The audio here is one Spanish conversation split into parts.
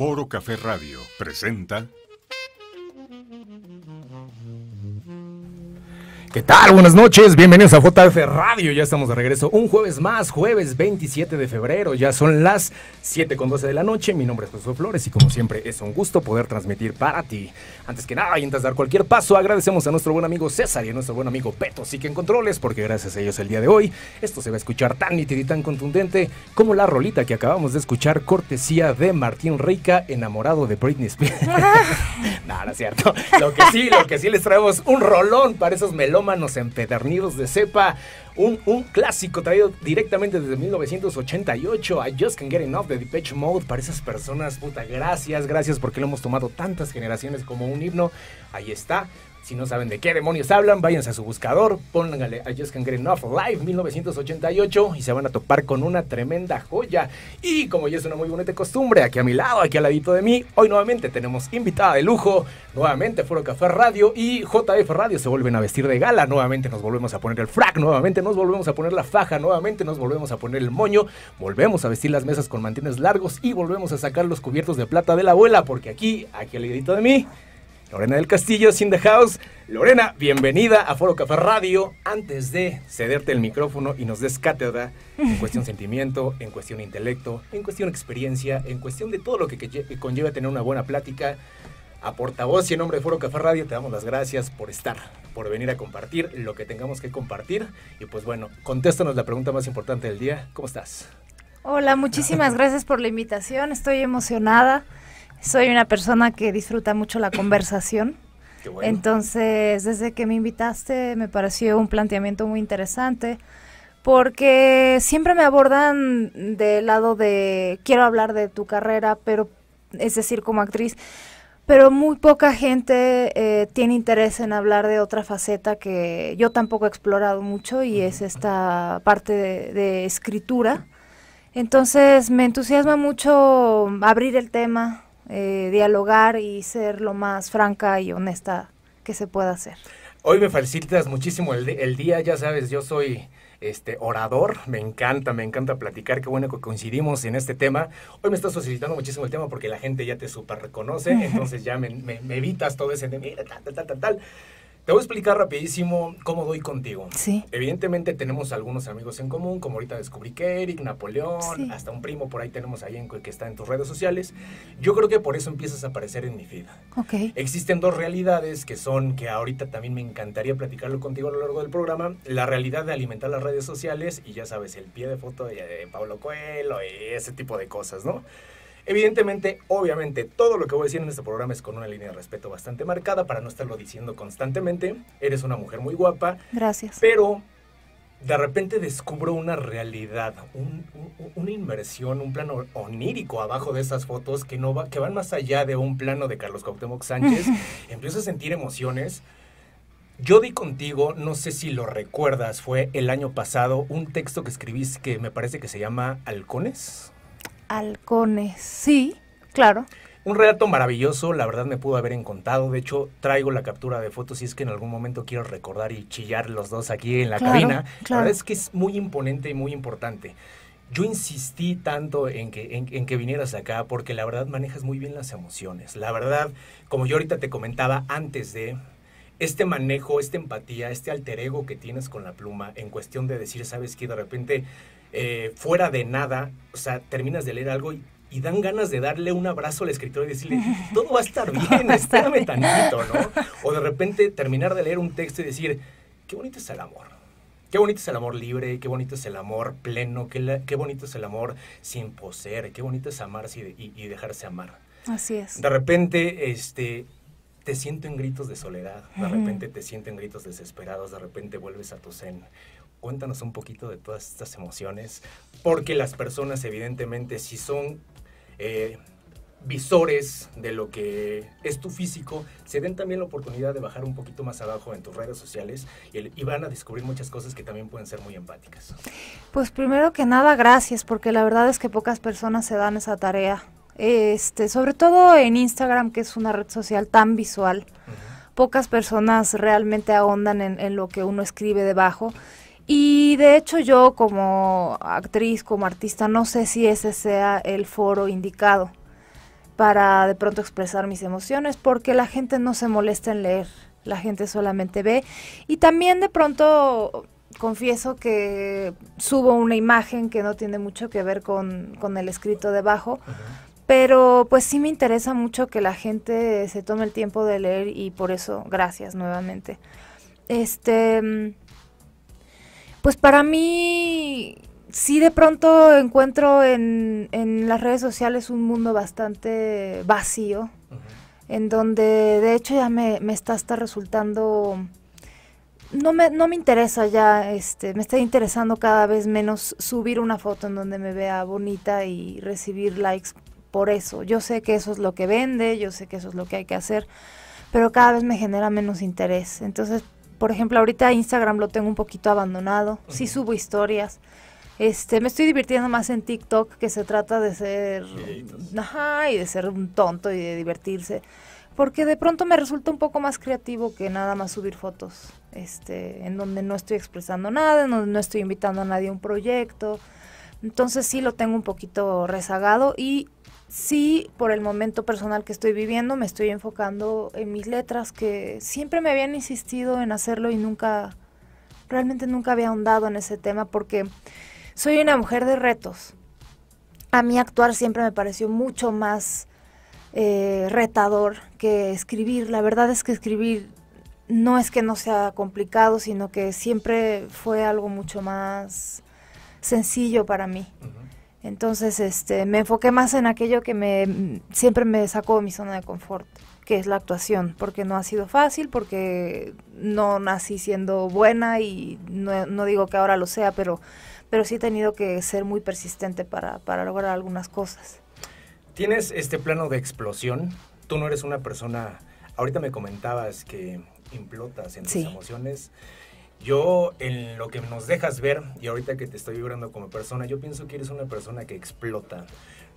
Foro Café Radio presenta ¿Qué tal? Buenas noches, bienvenidos a JF Radio. Ya estamos de regreso un jueves más, jueves 27 de febrero. Ya son las 7 con 12 de la noche. Mi nombre es José Flores y como siempre es un gusto poder transmitir para ti. Antes que nada y antes de dar cualquier paso, agradecemos a nuestro buen amigo César y a nuestro buen amigo Peto sí que en controles, porque gracias a ellos el día de hoy esto se va a escuchar tan nítido y tan contundente como la rolita que acabamos de escuchar, cortesía de Martín Rica, enamorado de Britney Spears. no, no es cierto. Lo que sí, lo que sí les traemos un rolón para esos melómanos empedernidos de cepa. Un, un, clásico traído directamente desde 1988 I Just Can't Get Enough de Depeche Mode para esas personas, puta, gracias, gracias porque lo hemos tomado tantas generaciones como un himno. Ahí está, si no saben de qué demonios hablan, váyanse a su buscador, pónganle I Just Can't Get Enough Live 1988 y se van a topar con una tremenda joya. Y como ya es una muy bonita costumbre, aquí a mi lado, aquí al ladito de mí, hoy nuevamente tenemos invitada de lujo, nuevamente Foro Café Radio y JF Radio se vuelven a vestir de gala, nuevamente nos volvemos a poner el frac, nuevamente nos volvemos a poner la faja, nuevamente nos volvemos a poner el moño, volvemos a vestir las mesas con mantines largos y volvemos a sacar los cubiertos de plata de la abuela, porque aquí, aquí al ladito de mí, Lorena del Castillo, Sin the House. Lorena, bienvenida a Foro Café Radio. Antes de cederte el micrófono y nos des cátedra en cuestión sentimiento, en cuestión intelecto, en cuestión experiencia, en cuestión de todo lo que, que conlleva tener una buena plática, a portavoz y en nombre de Foro Café Radio te damos las gracias por estar, por venir a compartir lo que tengamos que compartir. Y pues bueno, contéstanos la pregunta más importante del día. ¿Cómo estás? Hola, muchísimas gracias por la invitación. Estoy emocionada. Soy una persona que disfruta mucho la conversación. Bueno. Entonces, desde que me invitaste, me pareció un planteamiento muy interesante, porque siempre me abordan del lado de, quiero hablar de tu carrera, pero, es decir, como actriz, pero muy poca gente eh, tiene interés en hablar de otra faceta que yo tampoco he explorado mucho y es esta parte de, de escritura. Entonces, me entusiasma mucho abrir el tema, eh, dialogar y ser lo más franca y honesta que se pueda hacer. Hoy me facilitas muchísimo el, el, día, ya sabes, yo soy este orador, me encanta, me encanta platicar, qué bueno que coincidimos en este tema. Hoy me estás facilitando muchísimo el tema porque la gente ya te super reconoce, entonces ya me, me, me evitas todo ese de mira, tal, tal, tal, tal, tal. Te voy a explicar rapidísimo cómo doy contigo. Sí. Evidentemente tenemos algunos amigos en común, como ahorita descubrí que Eric, Napoleón, Sí. hasta un primo por ahí tenemos ahí en, que está en tus redes sociales. Yo creo que por eso empiezas a aparecer en mi feed. Ok. Existen dos realidades que son, que ahorita también me encantaría platicarlo contigo a lo largo del programa. La realidad de alimentar las redes sociales y ya sabes, el pie de foto de, de Pablo Coelho y ese tipo de cosas, ¿no? Evidentemente, obviamente, todo lo que voy a decir en este programa es con una línea de respeto bastante marcada para no estarlo diciendo constantemente. Eres una mujer muy guapa, Gracias. pero de repente descubro una realidad, un- un- una inmersión, un plano onírico abajo de esas fotos que, no va, que van más allá de un plano de Carlos Cuauhtémoc Sánchez. Empiezo a sentir emociones. Yo di contigo, no sé si lo recuerdas, fue el año pasado, un texto que escribiste que me parece que se llama Halcones. Halcones. Sí, claro. Un relato maravilloso, la verdad me pudo haber encontrado. De hecho, traigo la captura de fotos y es que en algún momento quiero recordar y chillar los dos aquí en la Claro, cabina. La claro. verdad es que es muy imponente y muy importante. Yo insistí tanto en que, en, en que vinieras acá porque la verdad manejas muy bien las emociones. La verdad, como yo ahorita te comentaba antes de este manejo, esta empatía, este alter ego que tienes con la pluma en cuestión de decir, sabes que de repente eh, fuera de nada, o sea, terminas de leer algo y, y dan ganas de darle un abrazo al escritor y decirle, todo va a estar bien, espérame bien". tantito, ¿no? O de repente terminar de leer un texto y decir, qué bonito es el amor. Qué bonito es el amor libre, qué bonito es el amor pleno, qué, la- qué bonito es el amor sin poseer, qué bonito es amarse y, y- y dejarse amar. Así es. De repente, este, te siento en gritos de soledad, de repente te siento en gritos desesperados, de repente vuelves a tu zen. Cuéntanos un poquito de todas estas emociones, porque las personas evidentemente si son eh, visores de lo que es tu físico, se den también la oportunidad de bajar un poquito más abajo en tus redes sociales y van a descubrir muchas cosas que también pueden ser muy empáticas. Pues primero que nada, gracias, porque la verdad es que pocas personas se dan esa tarea. Este, sobre todo en Instagram, que es una red social tan visual. Pocas personas realmente ahondan en, en lo que uno escribe debajo. Y de hecho yo como actriz, como artista, no sé si ese sea el foro indicado. para de pronto expresar mis emociones, porque la gente no se molesta en leer, la gente solamente ve. Y también de pronto confieso que subo una imagen que no tiene mucho que ver con, el escrito debajo, pero pues sí me interesa mucho que la gente se tome el tiempo de leer y por eso gracias nuevamente. Este, pues para mí sí de pronto encuentro en, en las redes sociales un mundo bastante vacío, en donde de hecho ya me, me está hasta resultando no me, no me interesa ya, este, me está interesando cada vez menos subir una foto en donde me vea bonita y recibir likes por eso. Yo sé que eso es lo que vende, yo sé que eso es lo que hay que hacer, pero cada vez me genera menos interés. Entonces, por ejemplo, ahorita Instagram lo tengo un poquito abandonado, sí subo historias. Este, me estoy divirtiendo más en TikTok, que se trata de ser, ajá, y de ser un tonto y de divertirse porque de pronto me resulta un poco más creativo que nada más subir fotos, este, en donde no estoy expresando nada, en donde no estoy invitando a nadie a un proyecto. Entonces sí lo tengo un poquito rezagado y sí, por el momento personal que estoy viviendo, me estoy enfocando en mis letras, que siempre me habían insistido en hacerlo y nunca, realmente nunca había ahondado en ese tema porque soy una mujer de retos. A mí actuar siempre me pareció mucho más eh, retador que escribir. La verdad es que escribir no es que no sea complicado, sino que siempre fue algo mucho más sencillo para mí. Entonces, este, me enfoqué más en aquello que me siempre me sacó de mi zona de confort, que es la actuación, porque no ha sido fácil, porque no nací siendo buena y no, no digo que ahora lo sea, pero, pero sí he tenido que ser muy persistente para, para lograr algunas cosas. Tienes este plano de explosión. Tú no eres una persona. Ahorita me comentabas que implotas en tus emociones. Yo, en lo que nos dejas ver, y ahorita que te estoy vibrando como persona, yo pienso que eres una persona que explota.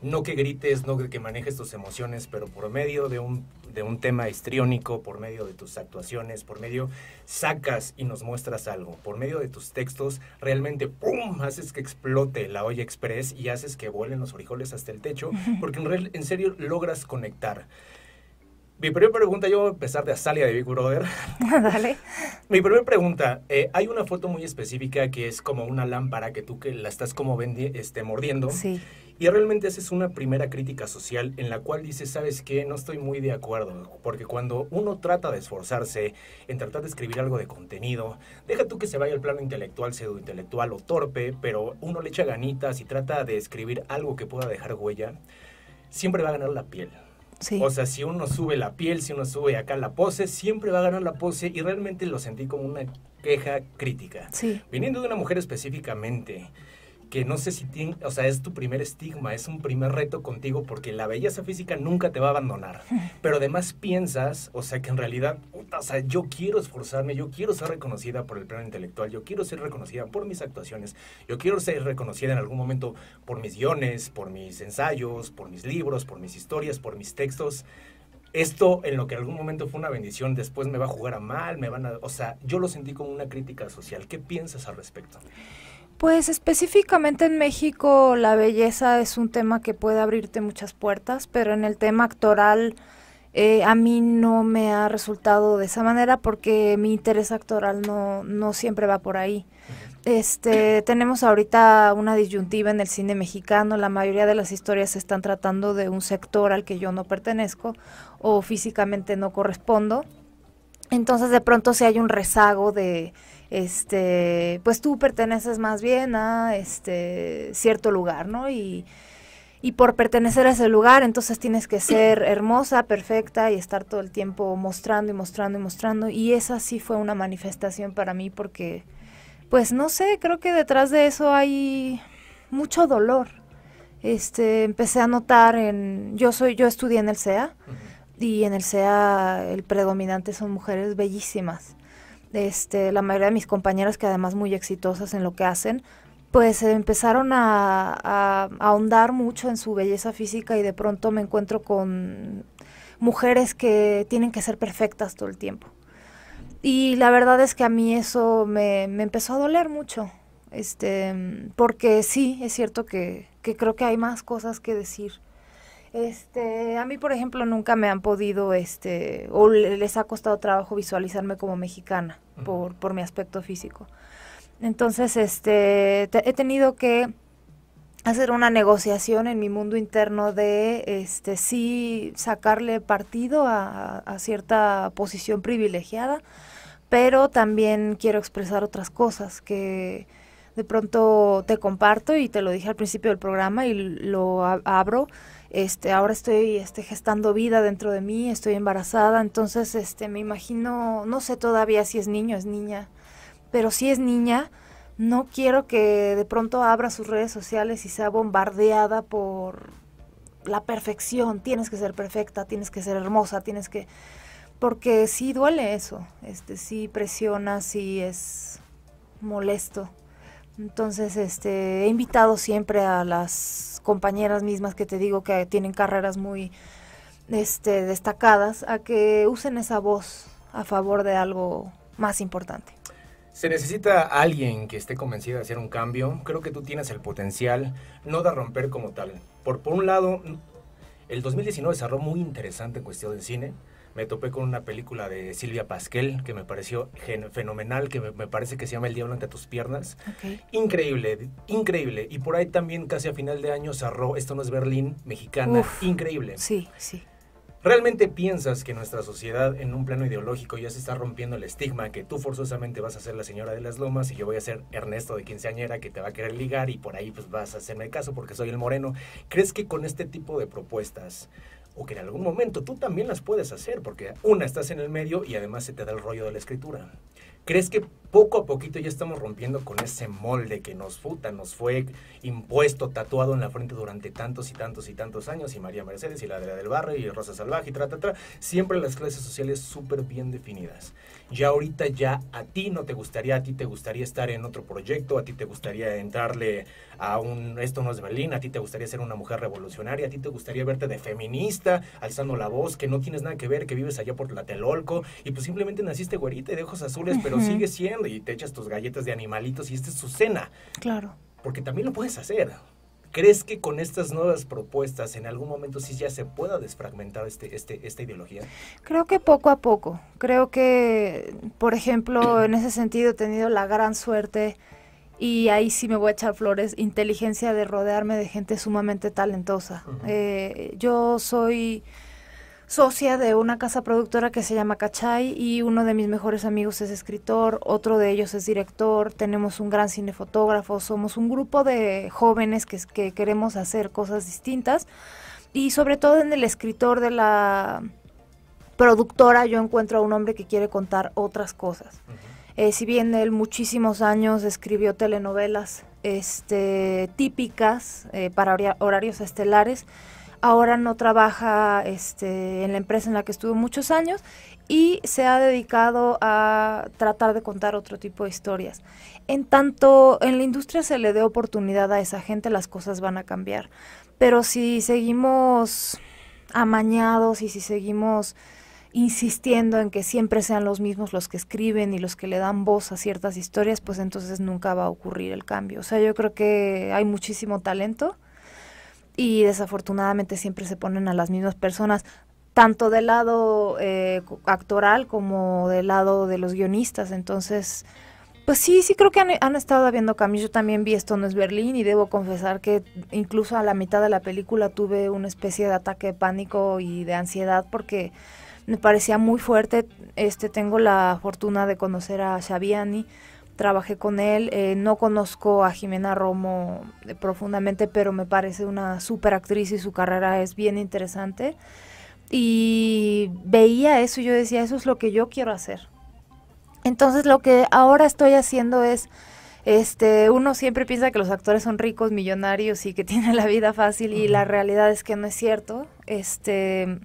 No que grites, no que manejes tus emociones, pero por medio de un, de un tema histriónico, por medio de tus actuaciones, por medio, sacas y nos muestras algo. Por medio de tus textos, realmente, ¡pum!, haces que explote la olla express y haces que vuelen los frijoles hasta el techo, porque en, en serio logras conectar. Mi primera pregunta, yo voy a empezar de Azalia de Big Brother. Dale. Mi primera pregunta, eh, hay una foto muy específica que es como una lámpara que tú que la estás como este, mordiendo. Sí. Y realmente esa es una primera crítica social en la cual dices, ¿sabes qué? No estoy muy de acuerdo, porque cuando uno trata de esforzarse en tratar de escribir algo de contenido, deja tú que se vaya al plano intelectual, pseudo intelectual o torpe, pero uno le echa ganitas y trata de escribir algo que pueda dejar huella, siempre va a ganar la piel. O sea, si uno sube la piel, si uno sube acá la pose, siempre va a ganar la pose y realmente lo sentí como una queja crítica. Sí. Viniendo de una mujer específicamente, que no sé si tiene, o sea, es tu primer estigma, es un primer reto contigo porque la belleza física nunca te va a abandonar. Pero además piensas, o sea, que en realidad, o sea, yo quiero esforzarme, yo quiero ser reconocida por el plano intelectual, yo quiero ser reconocida por mis actuaciones, yo quiero ser reconocida en algún momento por mis guiones, por mis ensayos, por mis libros, por mis historias, por mis textos. Esto en lo que en algún momento fue una bendición, después me va a jugar a mal, me van a, o sea, yo lo sentí como una crítica social. ¿Qué piensas al respecto? Pues específicamente en México la belleza es un tema que puede abrirte muchas puertas, pero en el tema actoral eh, a mí no me ha resultado de esa manera porque mi interés actoral no, no siempre va por ahí. Este, tenemos ahorita una disyuntiva en el cine mexicano, la mayoría de las historias se están tratando de un sector al que yo no pertenezco o físicamente no correspondo. Entonces de pronto si hay un rezago de este, pues tú perteneces más bien a este cierto lugar, ¿no? Y, y por pertenecer a ese lugar, entonces tienes que ser hermosa, perfecta y estar todo el tiempo mostrando y mostrando y mostrando. Y esa sí fue una manifestación para mí porque, pues no sé, creo que detrás de eso hay mucho dolor. Este, empecé a notar en, yo soy, yo estudié en el CEA y en el CEA el predominante son mujeres bellísimas este, la mayoría de mis compañeras, que además muy exitosas en lo que hacen, pues empezaron a, ahondar mucho en su belleza física y de pronto me encuentro con mujeres que tienen que ser perfectas todo el tiempo. Y la verdad es que a mí eso me, empezó a doler mucho, este, porque sí, es cierto que, que creo que hay más cosas que decir Este, a mí, por ejemplo, nunca me han podido, este, o les ha costado trabajo visualizarme como mexicana por, por mi aspecto físico. Entonces, este, he tenido que hacer una negociación en mi mundo interno de este sí sacarle partido a, cierta posición privilegiada, pero también quiero expresar otras cosas que de pronto te comparto y te lo dije al principio del programa y lo abro. Este, ahora estoy este, gestando vida dentro de mí, estoy embarazada, entonces este, me imagino, no sé todavía si es niño, es niña, pero si es niña, no quiero que de pronto abra sus redes sociales y sea bombardeada por la perfección. Tienes que ser perfecta, tienes que ser hermosa, tienes que... Porque sí duele eso, este, sí presiona, sí es molesto. Entonces, este, he invitado siempre a las compañeras mismas que te digo que tienen carreras muy este, destacadas a que usen esa voz a favor de algo más importante. Se necesita alguien que esté convencido de hacer un cambio. Creo que tú tienes el potencial, no de romper como tal. Por, por un lado, el 2019 cerró muy interesante en cuestión de cine. Me topé con una película de Silvia Pasquel que me pareció fenomenal, que me, parece que se llama El Diablo ante tus piernas. Increíble, increíble. Y por ahí también casi a final de año cerró Esto no es Berlín, mexicana. increíble. Sí, sí. ¿Realmente piensas que nuestra sociedad en un plano ideológico ya se está rompiendo el estigma que tú forzosamente vas a ser la señora de las lomas y yo voy a ser Ernesto de quinceañera que te va a querer ligar y por ahí pues vas a hacerme caso porque soy el moreno? ¿Crees que con este tipo de propuestas o que en algún momento tú también las puedes hacer porque una estás en el medio y además se te da el rollo de la escritura? ¿Crees que poco a poquito ya estamos rompiendo con ese molde que nos futa, nos fue impuesto, tatuado en la frente durante tantos y tantos y tantos años? Y María Mercedes y la de del Barrio y Rosa Salvaje y tra, tra, tra, siempre las clases sociales súper bien definidas. Ya ahorita ya a ti no te gustaría, a ti te gustaría estar en otro proyecto, a ti te gustaría entrarle a un esto no es Berlín, a ti te gustaría ser una mujer revolucionaria, a ti te gustaría verte de feminista, alzando la voz, que no tienes nada que ver, que vives allá por la Telolco y pues simplemente naciste güerita y de ojos azules, pero sigues siendo y te echas tus galletas de animalitos y esta es su cena. Claro. Porque también lo puedes hacer. ¿Crees que con estas nuevas propuestas en algún momento sí ya se pueda desfragmentar este, este, esta ideología? Creo que poco a poco. Creo que, por ejemplo, en ese sentido he tenido la gran suerte y ahí sí me voy a echar flores, inteligencia de rodearme de gente sumamente talentosa. Eh, yo soy socia de una casa productora que se llama Cachay y uno de mis mejores amigos es escritor, otro de ellos es director, tenemos un gran cinefotógrafo, somos un grupo de jóvenes que, que queremos hacer cosas distintas y sobre todo en el escritor de la productora yo encuentro a un hombre que quiere contar otras cosas. Eh, si bien él muchísimos años escribió telenovelas este, típicas eh, para horarios estelares, ahora no trabaja este, en la empresa en la que estuvo muchos años y se ha dedicado a tratar de contar otro tipo de historias. En tanto en la industria se le dé oportunidad a esa gente, las cosas van a cambiar. Pero si seguimos amañados y si seguimos insistiendo en que siempre sean los mismos los que escriben y los que le dan voz a ciertas historias, pues entonces nunca va a ocurrir el cambio. O sea, yo creo que hay muchísimo talento y desafortunadamente siempre se ponen a las mismas personas, tanto del lado eh, actoral como del lado de los guionistas. Entonces, pues sí, sí creo que han, estado habiendo cambios. Yo también vi Esto no es Berlín y debo confesar que incluso a la mitad de la película tuve una especie de ataque de pánico y de ansiedad porque me parecía muy fuerte. Este tengo la fortuna de conocer a Xaviani trabajé con él. Eh, no conozco a Jimena Romo eh, profundamente, pero me parece una super actriz y su carrera es bien interesante. Y veía eso y yo decía, eso es lo que yo quiero hacer. Entonces lo que ahora estoy haciendo es, este, uno siempre piensa que los actores son ricos, millonarios y que tienen la vida fácil y la realidad es que no es cierto. Este,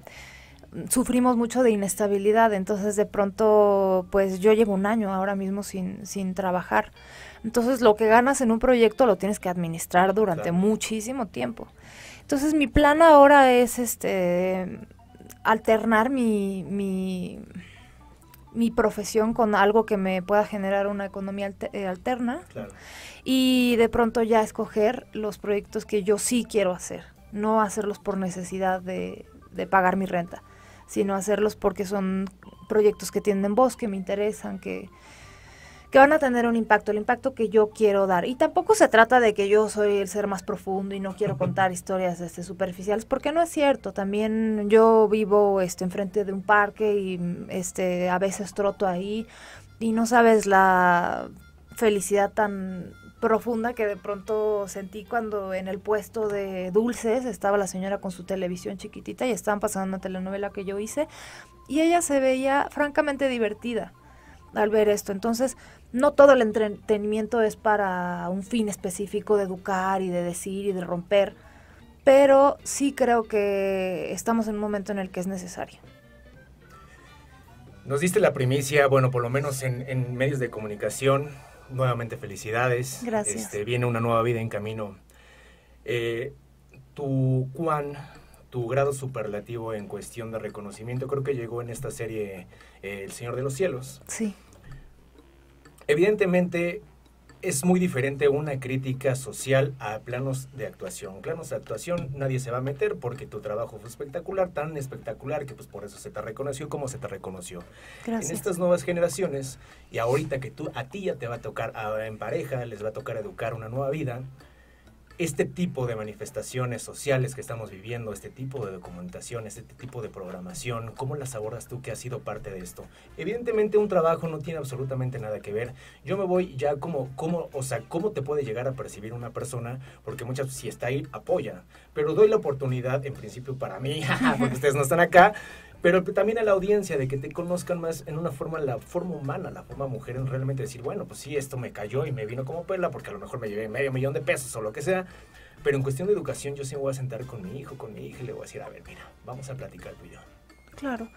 sufrimos mucho de inestabilidad, entonces de pronto, pues yo llevo un año ahora mismo sin, sin trabajar. Entonces lo que ganas en un proyecto lo tienes que administrar durante muchísimo tiempo. Entonces mi plan ahora es este alternar mi, mi, mi profesión con algo que me pueda generar una economía eh, alterna y de pronto ya escoger los proyectos que yo sí quiero hacer no hacerlos por necesidad de, de pagar mi renta, sino hacerlos porque son proyectos que tienen voz, que me interesan, que, que van a tener un impacto, el impacto que yo quiero dar. Y tampoco se trata de que yo soy el ser más profundo y no quiero contar historias este, superficiales, porque no es cierto. También yo vivo este, enfrente de un parque y este, a veces troto ahí y no sabes la felicidad tan profunda que de pronto sentí cuando en el puesto de dulces estaba la señora con su televisión chiquitita y estaban pasando una telenovela que yo hice y ella se veía francamente divertida al ver esto. Entonces, no todo el entretenimiento es para un fin específico de educar y de decir y de romper, pero sí creo que estamos en un momento en el que es necesario. Nos diste la primicia, bueno, por lo menos en, medios de comunicación. Nuevamente felicidades. Gracias. Este, viene una nueva vida en camino. Eh, tu Juan, tu grado superlativo en cuestión de reconocimiento, creo que llegó en esta serie eh, El Señor de los Cielos. Sí. Evidentemente es muy diferente una crítica social a planos de actuación. Planos de actuación nadie se va a meter porque tu trabajo fue espectacular, tan espectacular que pues por eso se te reconoció como se te reconoció. Gracias. En estas nuevas generaciones y ahorita que tú a ti ya te va a tocar en pareja, les va a tocar educar una nueva vida, este tipo de manifestaciones sociales que estamos viviendo, este tipo de documentación, este tipo de programación, ¿cómo las abordas tú que has sido parte de esto? Evidentemente un trabajo no tiene absolutamente nada que ver. Yo me voy ya como, como o sea, cómo te puede llegar a percibir una persona, porque muchas, si está ahí, apoya. Pero doy la oportunidad, en principio para mí, porque ustedes no están acá, pero también a la audiencia de que te conozcan más en una forma, la forma humana, la forma mujer, en realmente decir, bueno, pues sí, esto me cayó y me vino como perla, porque a lo mejor me llevé medio millón de pesos o lo que sea, pero en cuestión de educación yo sí me voy a sentar con mi hijo, con mi hija y le voy a decir, a ver, mira, vamos a platicar tú y yo. Claro.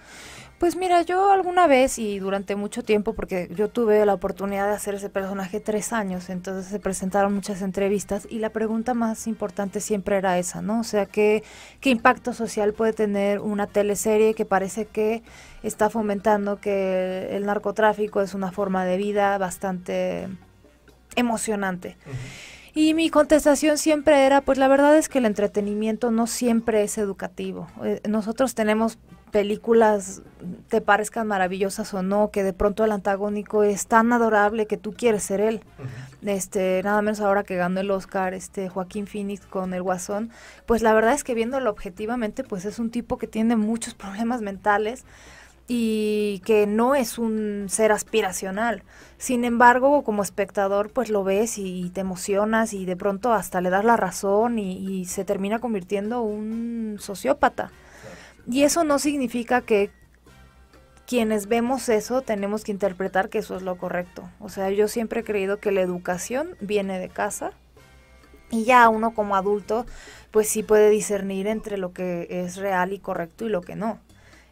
Pues mira, yo alguna vez y durante mucho tiempo, porque yo tuve la oportunidad de hacer ese personaje tres años, entonces se presentaron muchas entrevistas y la pregunta más importante siempre era esa, ¿no? O sea, ¿qué, qué impacto social puede tener una teleserie que parece que está fomentando que el narcotráfico es una forma de vida bastante emocionante? Y mi contestación siempre era, pues la verdad es que el entretenimiento no siempre es educativo. Eh, nosotros tenemos películas te parezcan maravillosas o no, que de pronto el antagónico es tan adorable que tú quieres ser él. Este, nada menos ahora que ganó el Oscar este Joaquín Phoenix con El Guasón, pues la verdad es que viéndolo objetivamente, pues es un tipo que tiene muchos problemas mentales y que no es un ser aspiracional. Sin embargo, como espectador, pues lo ves y, te emocionas y de pronto hasta le das la razón y, y se termina convirtiendo un sociópata. Y eso no significa que quienes vemos eso tenemos que interpretar que eso es lo correcto. O sea, yo siempre he creído que la educación viene de casa y ya uno como adulto pues sí puede discernir entre lo que es real y correcto y lo que no.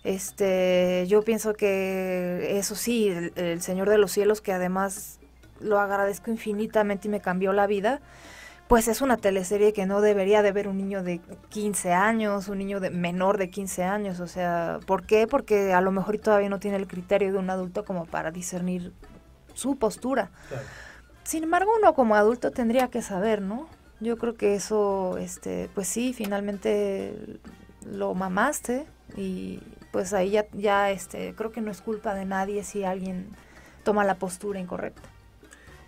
Este, yo pienso que eso sí, el Señor de los Cielos, que además lo agradezco infinitamente y me cambió la vida, pues es una teleserie que no debería de ver un niño de 15 años, un niño de menor de 15 años, o sea, ¿por qué? Porque a lo mejor todavía no tiene el criterio de un adulto como para discernir su postura. Sin embargo, uno como adulto tendría que saber, ¿no? Yo creo que eso, este, pues sí, finalmente lo mamaste y pues ahí ya, ya, este, creo que no es culpa de nadie si alguien toma la postura incorrecta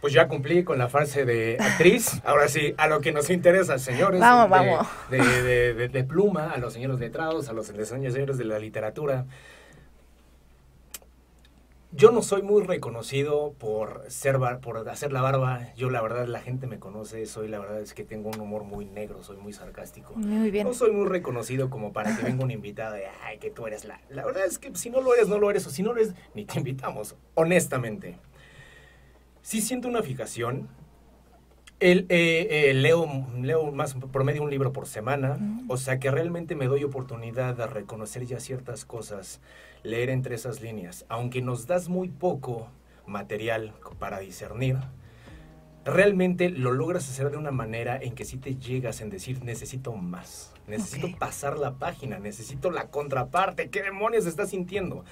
pues ya cumplí con la fase de actriz. Ahora sí, a lo que nos interesa, señores. Vamos, vamos. De, pluma, a los señores letrados, a los señores de la literatura. Yo no soy muy reconocido por ser por hacer la barba. Yo la verdad la gente me conoce, soy la verdad es que tengo un humor muy negro, soy muy sarcástico. Muy bien. No soy muy reconocido como para que venga una invitada de, ay, que tú eres la. La verdad es que si no lo eres, no lo eres, o si no lo eres, ni te invitamos, honestamente sí siento una fijación. El, eh, eh, leo, leo más promedio un libro por semana, mm. o sea que realmente me doy oportunidad de reconocer ya ciertas cosas, leer entre esas líneas. Aunque nos das muy poco material para discernir, realmente lo logras hacer de una manera en que sí te llegas en decir necesito más, necesito pasar la página, necesito la contraparte, ¿qué demonios estás sintiendo?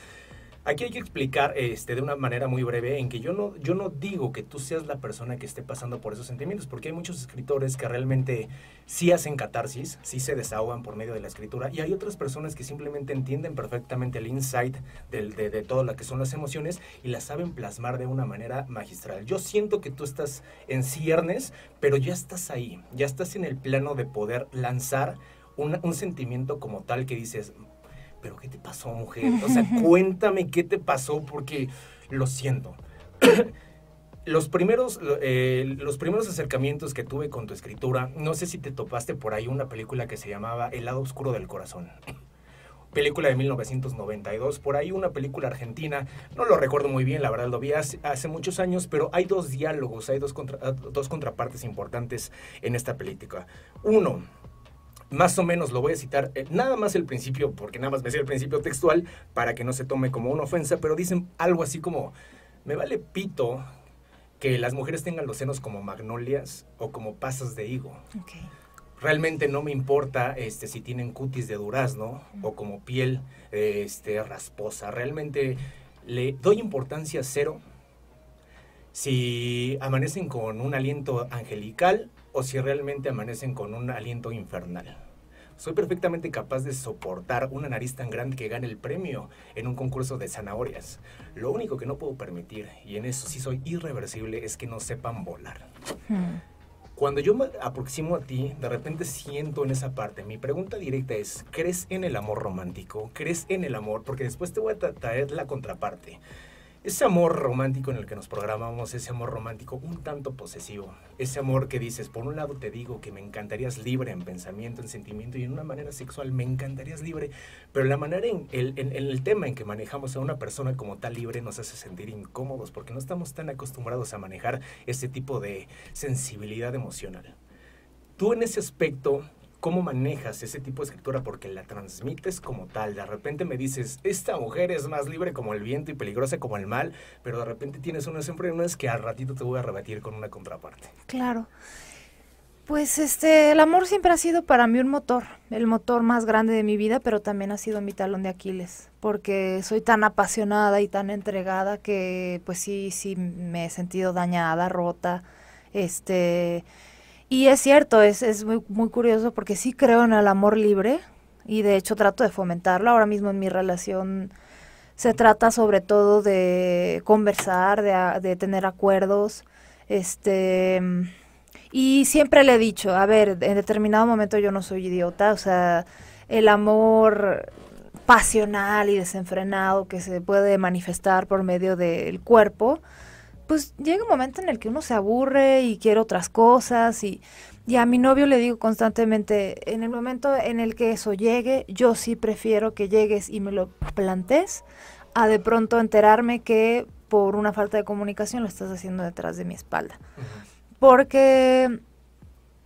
Aquí hay que explicar este, de una manera muy breve en que yo no, yo no digo que tú seas la persona que esté pasando por esos sentimientos, porque hay muchos escritores que realmente sí hacen catarsis, sí se desahogan por medio de la escritura, y hay otras personas que simplemente entienden perfectamente el insight de, de, de todo lo que son las emociones y las saben plasmar de una manera magistral. Yo siento que tú estás en ciernes, pero ya estás ahí, ya estás en el plano de poder lanzar un sentimiento como tal que dices, pero ¿qué te pasó, mujer? O sea, cuéntame qué te pasó porque lo siento. los primeros, eh, los primeros acercamientos que tuve con tu escritura, no sé si te topaste por ahí una película que se llamaba El lado oscuro del corazón. Película de 1992, por ahí una película argentina, no lo recuerdo muy bien, la verdad lo vi hace, hace muchos años, pero hay dos diálogos, hay dos, contra, dos contrapartes importantes en esta película. Uno, más o menos lo voy a citar, eh, nada más el principio, porque nada más me sé el principio textual para que no se tome como una ofensa, pero dicen algo así como, me vale pito que las mujeres tengan los senos como magnolias o como pasas de higo. Okay. Realmente no me importa este, si tienen cutis de durazno o como piel este, rasposa. Realmente le doy importancia cero si amanecen con un aliento angelical o si realmente amanecen con un aliento infernal. Soy perfectamente capaz de soportar una nariz tan grande que gane el premio en un concurso de zanahorias. Lo único que no puedo permitir, y en eso sí soy irreversible, es que no sepan volar. Hmm. Cuando yo me aproximo a ti, de repente siento en esa parte. Mi pregunta directa es, ¿crees en el amor romántico? ¿Crees en el amor? Porque después te voy a traer la contraparte ese amor romántico en el que nos programamos, ese amor romántico un tanto posesivo, ese amor que dices, por un lado te digo que me encantarías libre en pensamiento, en sentimiento y en una manera sexual me encantarías libre, pero la manera en el, el tema en que manejamos a una persona como tal libre nos hace sentir incómodos porque no estamos tan acostumbrados a manejar ese tipo de sensibilidad emocional. Tú en ese aspecto ¿Cómo manejas ese tipo de escritura? Porque la transmites como tal. De repente me dices, esta mujer es más libre como el viento y peligrosa como el mal, pero de repente tienes unas es que al ratito te voy a rebatir con una contraparte. Claro. Pues este, el amor siempre ha sido para mí un motor, el motor más grande de mi vida, pero también ha sido mi talón de Aquiles, porque soy tan apasionada y tan entregada que pues sí, sí me he sentido dañada, rota, este, y es cierto, es, es muy, muy curioso porque sí creo en el amor libre y de hecho trato de fomentarlo. Ahora mismo en mi relación se trata sobre todo de conversar, de, de tener acuerdos. Este, y siempre le he dicho, a ver, en determinado momento yo no soy idiota, o sea, el amor pasional y desenfrenado que se puede manifestar por medio del cuerpo, pues llega un momento en el que uno se aburre y quiere otras cosas y, y a mi novio le digo constantemente, en el momento en el que eso llegue, yo sí prefiero que llegues y me lo plantes a de pronto enterarme que por una falta de comunicación lo estás haciendo detrás de mi espalda. Porque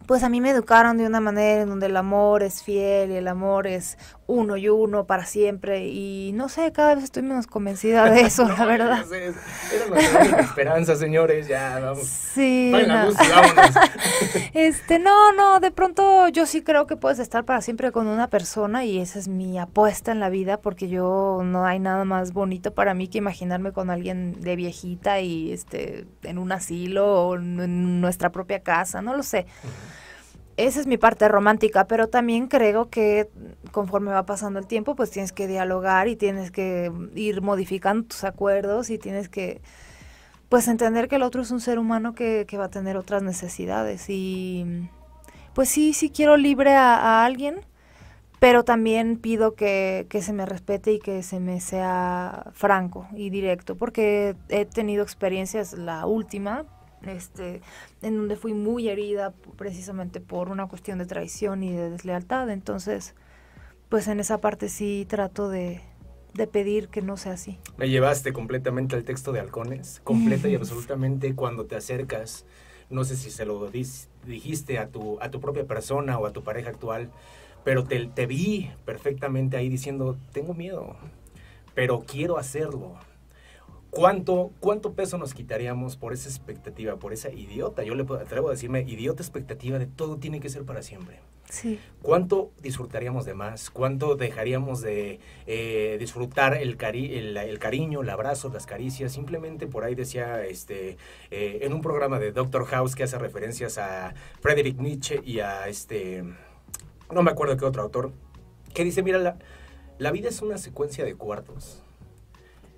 pues a mí me educaron de una manera en donde el amor es fiel y el amor es uno y uno para siempre y no sé, cada vez estoy menos convencida de eso, la verdad. era nuestra esperanza, señores, ya vamos. Sí. No. este, no, no, de pronto yo sí creo que puedes estar para siempre con una persona y esa es mi apuesta en la vida porque yo no hay nada más bonito para mí que imaginarme con alguien de viejita y este en un asilo o en nuestra propia casa, no lo sé esa es mi parte romántica, pero también creo que conforme va pasando el tiempo, pues tienes que dialogar y tienes que ir modificando tus acuerdos y tienes que, pues entender que el otro es un ser humano que, que va a tener otras necesidades. Y pues sí, sí quiero libre a, a alguien, pero también pido que, que, se me respete y que se me sea franco y directo, porque he tenido experiencias, la última, este, en donde fui muy herida precisamente por una cuestión de traición y de deslealtad. Entonces, pues en esa parte sí trato de, de pedir que no sea así. Me llevaste completamente al texto de Halcones, completa y absolutamente cuando te acercas, no sé si se lo dijiste a tu, a tu propia persona o a tu pareja actual, pero te, te vi perfectamente ahí diciendo, tengo miedo, pero quiero hacerlo ¿Cuánto, ¿Cuánto peso nos quitaríamos por esa expectativa, por esa idiota? Yo le atrevo a decirme, idiota expectativa de todo tiene que ser para siempre. Sí. ¿Cuánto disfrutaríamos de más? ¿Cuánto dejaríamos de eh, disfrutar el, cari el, cariño, el abrazo, las caricias? Simplemente por ahí decía este eh, en un programa de Doctor House que hace referencias a Friedrich Nietzsche y a este, no me acuerdo qué otro autor, que dice, mira, la, la vida es una secuencia de cuartos.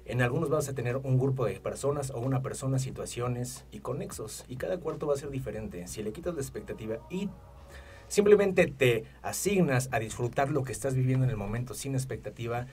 En algunos vas a tener un grupo de personas o una persona, situaciones y conexos. Y cada cuarto va a ser diferente. Si le quitas la expectativa y simplemente te asignas a disfrutar lo que estás viviendo en el momento sin expectativa,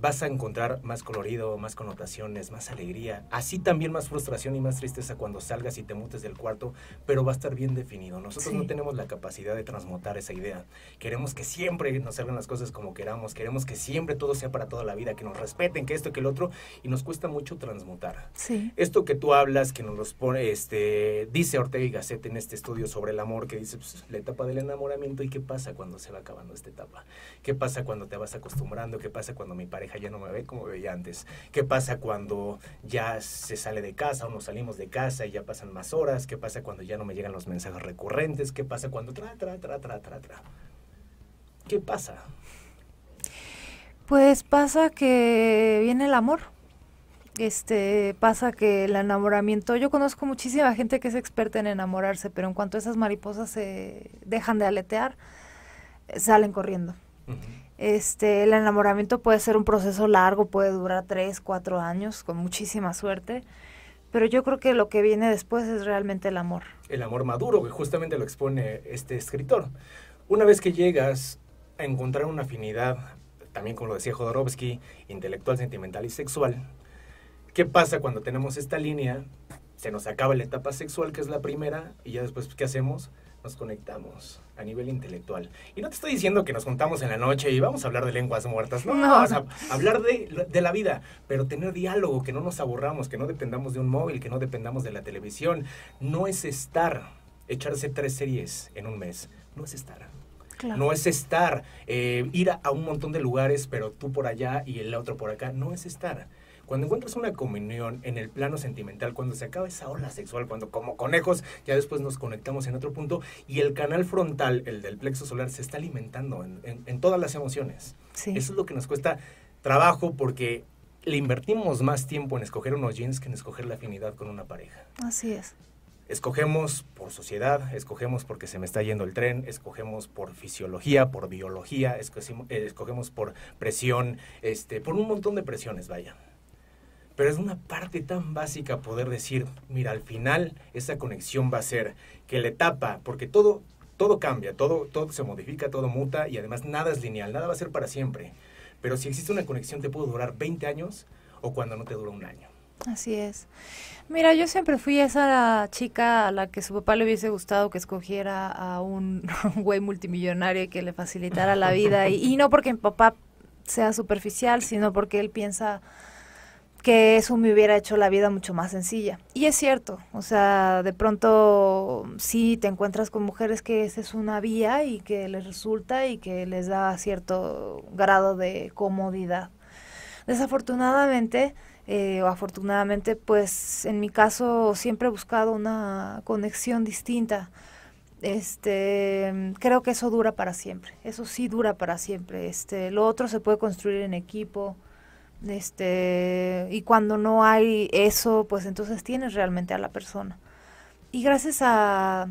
vas a encontrar más colorido, más connotaciones, más alegría, así también más frustración y más tristeza cuando salgas y te mutes del cuarto, pero va a estar bien definido. Nosotros no tenemos la capacidad de transmutar esa idea. Queremos que siempre nos salgan las cosas como queramos, queremos que siempre todo sea para toda la vida, que nos respeten, que esto, que el otro, y nos cuesta mucho transmutar. Sí. Esto que tú hablas, que nos los pone, este, dice Ortega y Gasset en este estudio sobre el amor, que dice pues, la etapa del enamoramiento y qué pasa cuando se va acabando esta etapa, qué pasa cuando te vas acostumbrando, qué pasa cuando mi pareja ya no me ve como veía antes. ¿Qué pasa cuando ya se sale de casa o nos salimos de casa y ya pasan más horas? ¿Qué pasa cuando ya no me llegan los mensajes recurrentes? ¿Qué pasa cuando tra, tra, tra, tra, tra, tra? ¿Qué pasa? Pues pasa que viene el amor. Este, pasa que el enamoramiento, yo conozco muchísima gente que es experta en enamorarse, pero en cuanto esas mariposas se dejan de aletear, salen corriendo. Este, el enamoramiento puede ser un proceso largo, puede durar tres, cuatro años, con muchísima suerte. Pero yo creo que lo que viene después es realmente el amor. El amor maduro, que justamente lo expone este escritor. Una vez que llegas a encontrar una afinidad, también como lo decía Jodorowsky, intelectual, sentimental y sexual, ¿qué pasa cuando tenemos esta línea? Se nos acaba la etapa sexual, que es la primera, y ya después, ¿qué hacemos? Nos conectamos a nivel intelectual. Y no te estoy diciendo que nos juntamos en la noche y vamos a hablar de lenguas muertas, no, vamos a hablar de, de, la vida, pero tener diálogo, que no nos aburramos, que no dependamos de un móvil, que no dependamos de la televisión. No es estar, echarse tres series en un mes, no es estar. No es estar, eh, ir a, a un montón de lugares, pero tú por allá y el otro por acá, no es estar cuando encuentras una comunión en el plano sentimental, cuando se acaba esa ola sexual, cuando como conejos ya después nos conectamos en otro punto y el canal frontal, el del plexo solar, se está alimentando en, todas las emociones. Eso es lo que nos cuesta trabajo porque le invertimos más tiempo en escoger unos jeans que en escoger la afinidad con una pareja. Así es. Escogemos por sociedad, escogemos porque se me está yendo el tren, escogemos por fisiología, por biología, escogemos por presión, este, por un montón de presiones, vaya pero es una parte tan básica poder decir, mira, al final esa conexión va a ser que la etapa, porque todo, todo cambia, todo, todo se modifica, todo muta y además nada es lineal, nada va a ser para siempre. Pero si existe una conexión te puede durar 20 años o cuando no te dura un año. Así es. Mira, yo siempre fui esa chica a la que su papá le hubiese gustado que escogiera a un güey multimillonario que le facilitara la vida. Y, y no porque mi papá sea superficial, sino porque él piensa que eso me hubiera hecho la vida mucho más sencilla. Y es cierto, o sea, de pronto sí te encuentras con mujeres que esa es una vía y que les resulta y que les da cierto grado de comodidad. Desafortunadamente, eh, o afortunadamente, pues en mi caso siempre he buscado una conexión distinta. Este, creo que eso dura para siempre. Eso sí dura para siempre. Este, lo otro se puede construir en equipo este, y cuando no hay eso, pues entonces tienes realmente a la persona. Y gracias a,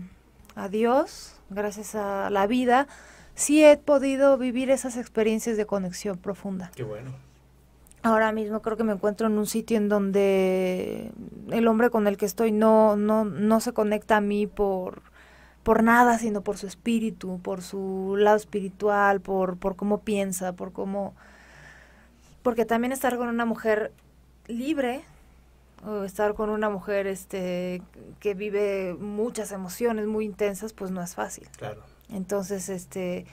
a Dios, gracias a la vida, sí he podido vivir esas experiencias de conexión profunda. Qué bueno. Ahora mismo creo que me encuentro en un sitio en donde el hombre con el que estoy no, no, no se conecta a mí por, por nada, sino por su espíritu, por su lado espiritual, por, por cómo piensa, por cómo porque también estar con una mujer libre o estar con una mujer este que vive muchas emociones muy intensas pues no es fácil. Claro. Entonces este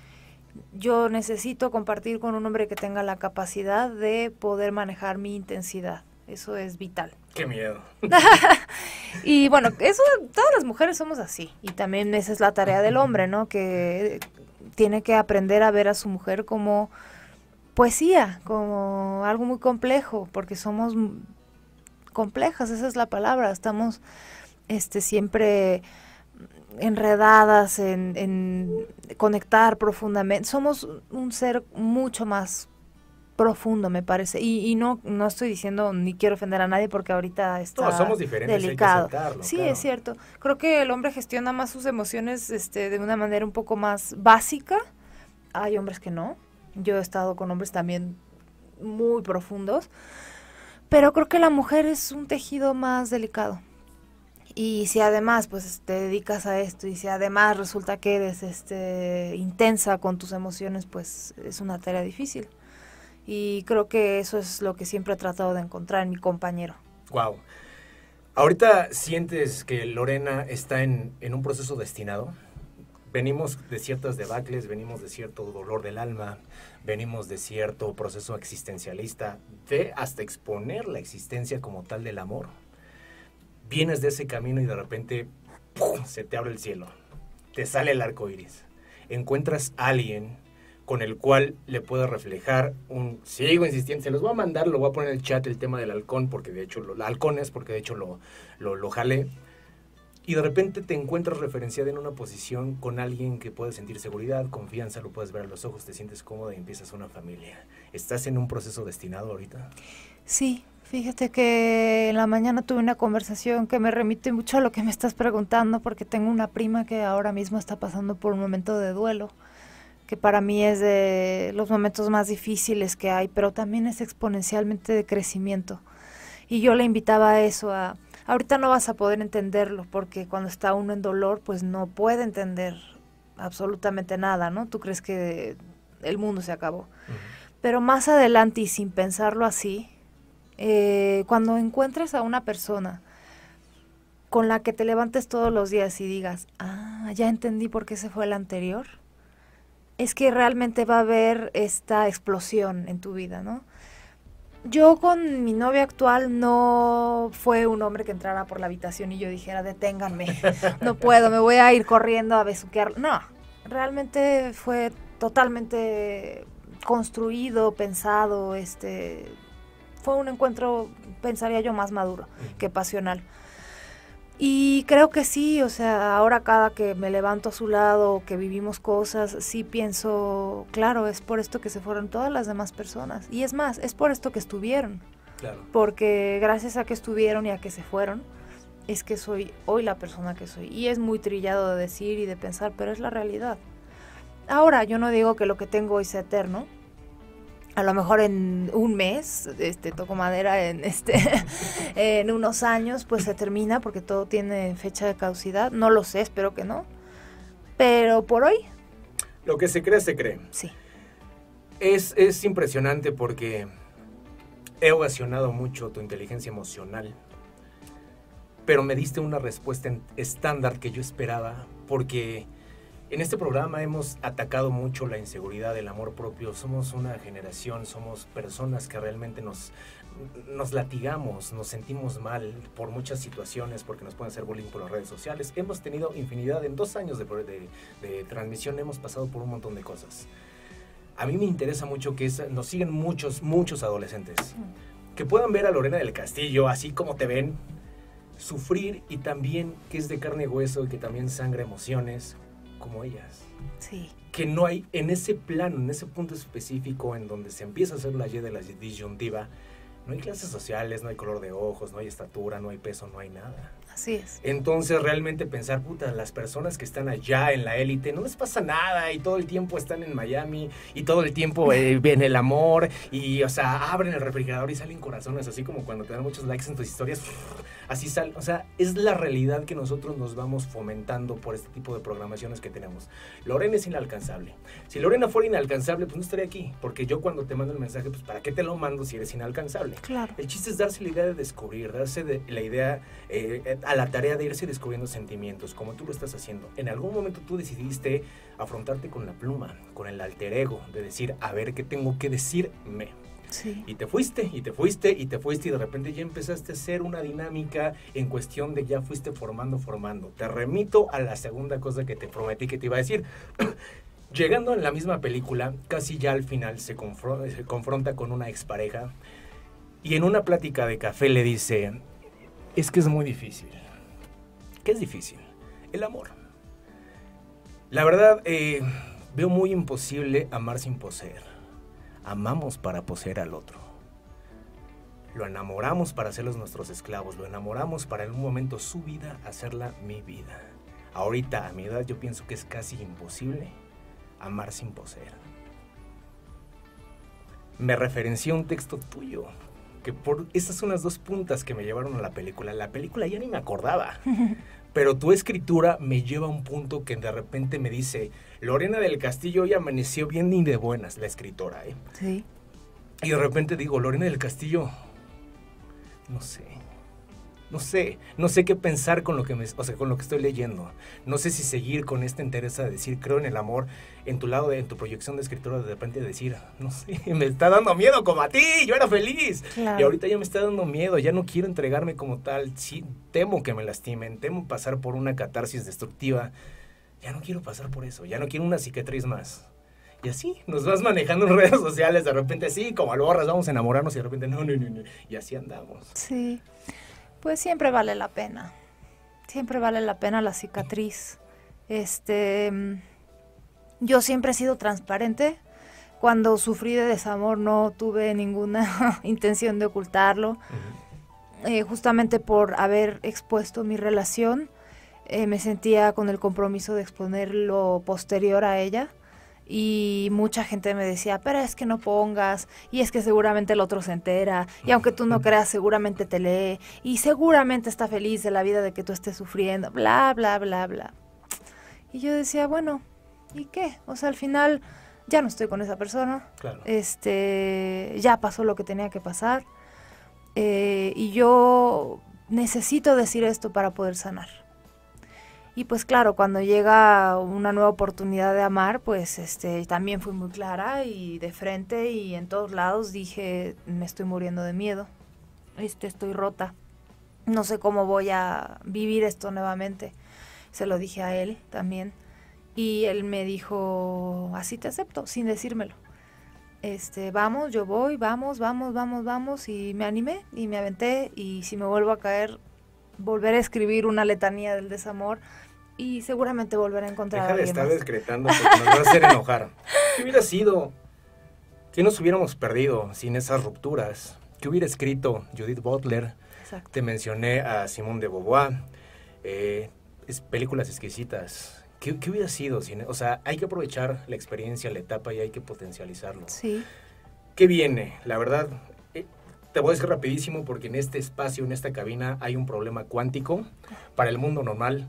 yo necesito compartir con un hombre que tenga la capacidad de poder manejar mi intensidad. Eso es vital. Qué miedo. Y bueno eso todas las mujeres somos así. Y también esa es la tarea del hombre no que tiene que aprender a ver a su mujer como poesía, como algo muy complejo, porque somos complejas, esa es la palabra, estamos este siempre enredadas en, conectar profundamente. Somos un ser mucho más profundo, me parece. Y, no, no estoy diciendo ni quiero ofender a nadie porque ahorita está somos diferentes, delicado. sí, es cierto. Creo que el hombre gestiona más sus emociones este, de una manera un poco más básica. Hay hombres que no. Yo he estado con hombres también muy profundos. Pero creo que la mujer es un tejido más delicado. Y si además pues te dedicas a esto y si además resulta que eres este intensa con tus emociones, pues es una tarea difícil. Y creo que eso es lo que siempre he tratado de encontrar en mi compañero. Wow. Ahorita sientes que Lorena está en, en un proceso destinado. Venimos de ciertas debacles, venimos de cierto dolor del alma, venimos de cierto proceso existencialista, de hasta exponer la existencia como tal del amor. Vienes de ese camino y de repente se te abre el cielo, te sale el arco iris. Encuentras a alguien con el cual le puedo reflejar un... Sigo insistiendo, se los voy a mandar, lo voy a poner en el chat el tema del halcón, porque de hecho, lo, halcones, porque de hecho lo, lo, lo jalé. Y de repente te encuentras referenciada en una posición con alguien que puede sentir seguridad, confianza, lo puedes ver a los ojos, te sientes cómoda y empiezas una familia. ¿Estás en un proceso destinado ahorita? Sí, fíjate que en la mañana tuve una conversación que me remite mucho a lo que me estás preguntando, porque tengo una prima que ahora mismo está pasando por un momento de duelo que para mí es de los momentos más difíciles que hay, pero también es exponencialmente de crecimiento. Y yo le invitaba a eso, a, ahorita no vas a poder entenderlo, porque cuando está uno en dolor, pues no puede entender absolutamente nada, ¿no? Tú crees que el mundo se acabó. Pero más adelante y sin pensarlo así, eh, cuando encuentres a una persona con la que te levantes todos los días y digas, ah, ya entendí por qué se fue el anterior, es que realmente va a haber esta explosión en tu vida, ¿no? Yo con mi novio actual no fue un hombre que entrara por la habitación y yo dijera, deténganme, no puedo, me voy a ir corriendo a besuquear. No, realmente fue totalmente construido, pensado, este, fue un encuentro, pensaría yo, más maduro que pasional. Y creo que sí, o sea, ahora cada que me levanto a su lado, que vivimos cosas, sí pienso, claro, es por esto que se fueron todas las demás personas. Y es más, es por esto que estuvieron. Claro. Porque gracias a que estuvieron y a que se fueron, es que soy hoy la persona que soy. Y es muy trillado de decir y de pensar, pero es la realidad. Ahora, yo no digo que lo que tengo hoy sea eterno, a lo mejor en un mes, este, toco madera, en, este, en unos años, pues se termina porque todo tiene fecha de caducidad. No lo sé, espero que no. Pero por hoy. Lo que se cree, se cree. Sí. Es, es impresionante porque he ovacionado mucho tu inteligencia emocional, pero me diste una respuesta estándar que yo esperaba porque en este programa hemos atacado mucho la inseguridad, el amor propio. Somos una generación, somos personas que realmente nos, nos latigamos, nos sentimos mal por muchas situaciones, porque nos pueden hacer bullying por las redes sociales. Hemos tenido infinidad, en dos años de, de, transmisión hemos pasado por un montón de cosas. A mí me interesa mucho que nos siguen muchos, muchos adolescentes. Que puedan ver a Lorena del Castillo, así como te ven, sufrir y también que es de carne y hueso y que también sangra emociones, como ellas. Sí. Que no hay en ese plano, en ese punto específico en donde se empieza a hacer la Y de la disyuntiva, no hay clases sociales, no hay color de ojos, no hay estatura, no hay peso, no hay nada. Así es. Entonces realmente pensar, puta, las personas que están allá en la élite no les pasa nada y todo el tiempo están en Miami y todo el tiempo eh, ven el amor y, o sea, abren el refrigerador y salen corazones, así como cuando te dan muchos likes en tus historias, así sale. O sea, es la realidad que nosotros nos vamos fomentando por este tipo de programaciones que tenemos. Lorena es inalcanzable. Si Lorena fuera inalcanzable, pues no estaría aquí, porque yo cuando te mando el mensaje, pues ¿para qué te lo mando si eres inalcanzable? Claro. El chiste es darse la idea de descubrir, darse de, la idea... Eh, a la tarea de irse descubriendo sentimientos, como tú lo estás haciendo. En algún momento tú decidiste afrontarte con la pluma, con el alter ego, de decir, a ver qué tengo que decirme. Y te fuiste, y te fuiste, y te fuiste, y de repente ya empezaste a hacer una dinámica en cuestión de ya fuiste formando, formando. Te remito a la segunda cosa que te prometí que te iba a decir. Llegando en la misma película, casi ya al final se, se confronta con una expareja y en una plática de café le dice, es que es muy difícil. ¿Qué es difícil? El amor. La verdad, eh, veo muy imposible amar sin poseer. Amamos para poseer al otro. Lo enamoramos para hacerlos nuestros esclavos. Lo enamoramos para en un momento su vida hacerla mi vida. Ahorita, a mi edad, yo pienso que es casi imposible amar sin poseer. Me referencié a un texto tuyo, que por esas son las dos puntas que me llevaron a la película. La película ya ni me acordaba, pero tu escritura me lleva a un punto que de repente me dice, Lorena del Castillo hoy amaneció bien ni de buenas, la escritora, ¿eh? Sí. Y de repente digo, Lorena del Castillo, no sé, no sé, no sé qué pensar con lo que me, o sea, con lo que estoy leyendo. No sé si seguir con esta interés de decir creo en el amor en tu lado, en tu proyección de escritora, de repente decir, no sé, me está dando miedo como a ti, yo era feliz. Y ahorita ya me está dando miedo, ya no quiero entregarme como tal, sí, temo que me lastimen, temo pasar por una catarsis destructiva. Ya no quiero pasar por eso, ya no quiero una cicatriz más. Y así nos vas manejando en redes sociales, de repente sí, como alborras, vamos a enamorarnos y de repente no, no, no, no. Y así andamos. Sí pues siempre vale la pena. Siempre vale la pena la cicatriz. Este, yo siempre he sido transparente. Cuando sufrí de desamor no tuve ninguna intención de ocultarlo. Eh, justamente por haber expuesto mi relación, eh, me sentía con el compromiso de exponer lo posterior a ella y mucha gente me decía, pero es que no pongas, y es que seguramente el otro se entera, y aunque tú no creas, seguramente te lee, y seguramente está feliz de la vida de que tú estés sufriendo, bla, bla, bla, bla. Y yo decía, bueno, ¿y qué? O sea, al final ya no estoy con esa persona, este, ya pasó lo que tenía que pasar, eh, y yo necesito decir esto para poder sanar. Y pues claro, cuando llega una nueva oportunidad de amar, pues este también fui muy clara y de frente y en todos lados dije, me estoy muriendo de miedo. Este estoy rota. No sé cómo voy a vivir esto nuevamente. Se lo dije a él también y él me dijo, "Así te acepto", sin decírmelo. Este, vamos, yo voy, vamos, vamos, vamos, vamos y me animé y me aventé y si me vuelvo a caer volver a escribir una letanía del desamor y seguramente volver a encontrar Deja a de alguien estar más. decretando porque nos va a hacer enojar. ¿Qué hubiera sido? ¿Qué nos hubiéramos perdido sin esas rupturas? ¿Qué hubiera escrito Judith Butler? Exacto. Te mencioné a Simone de Beauvoir. Eh, es películas exquisitas. ¿Qué, qué hubiera sido? Sin, o sea, hay que aprovechar la experiencia, la etapa y hay que potencializarlo. Sí, ¿Qué viene? La verdad, te voy a decir rapidísimo porque en este espacio, en esta cabina, hay un problema cuántico. Para el mundo normal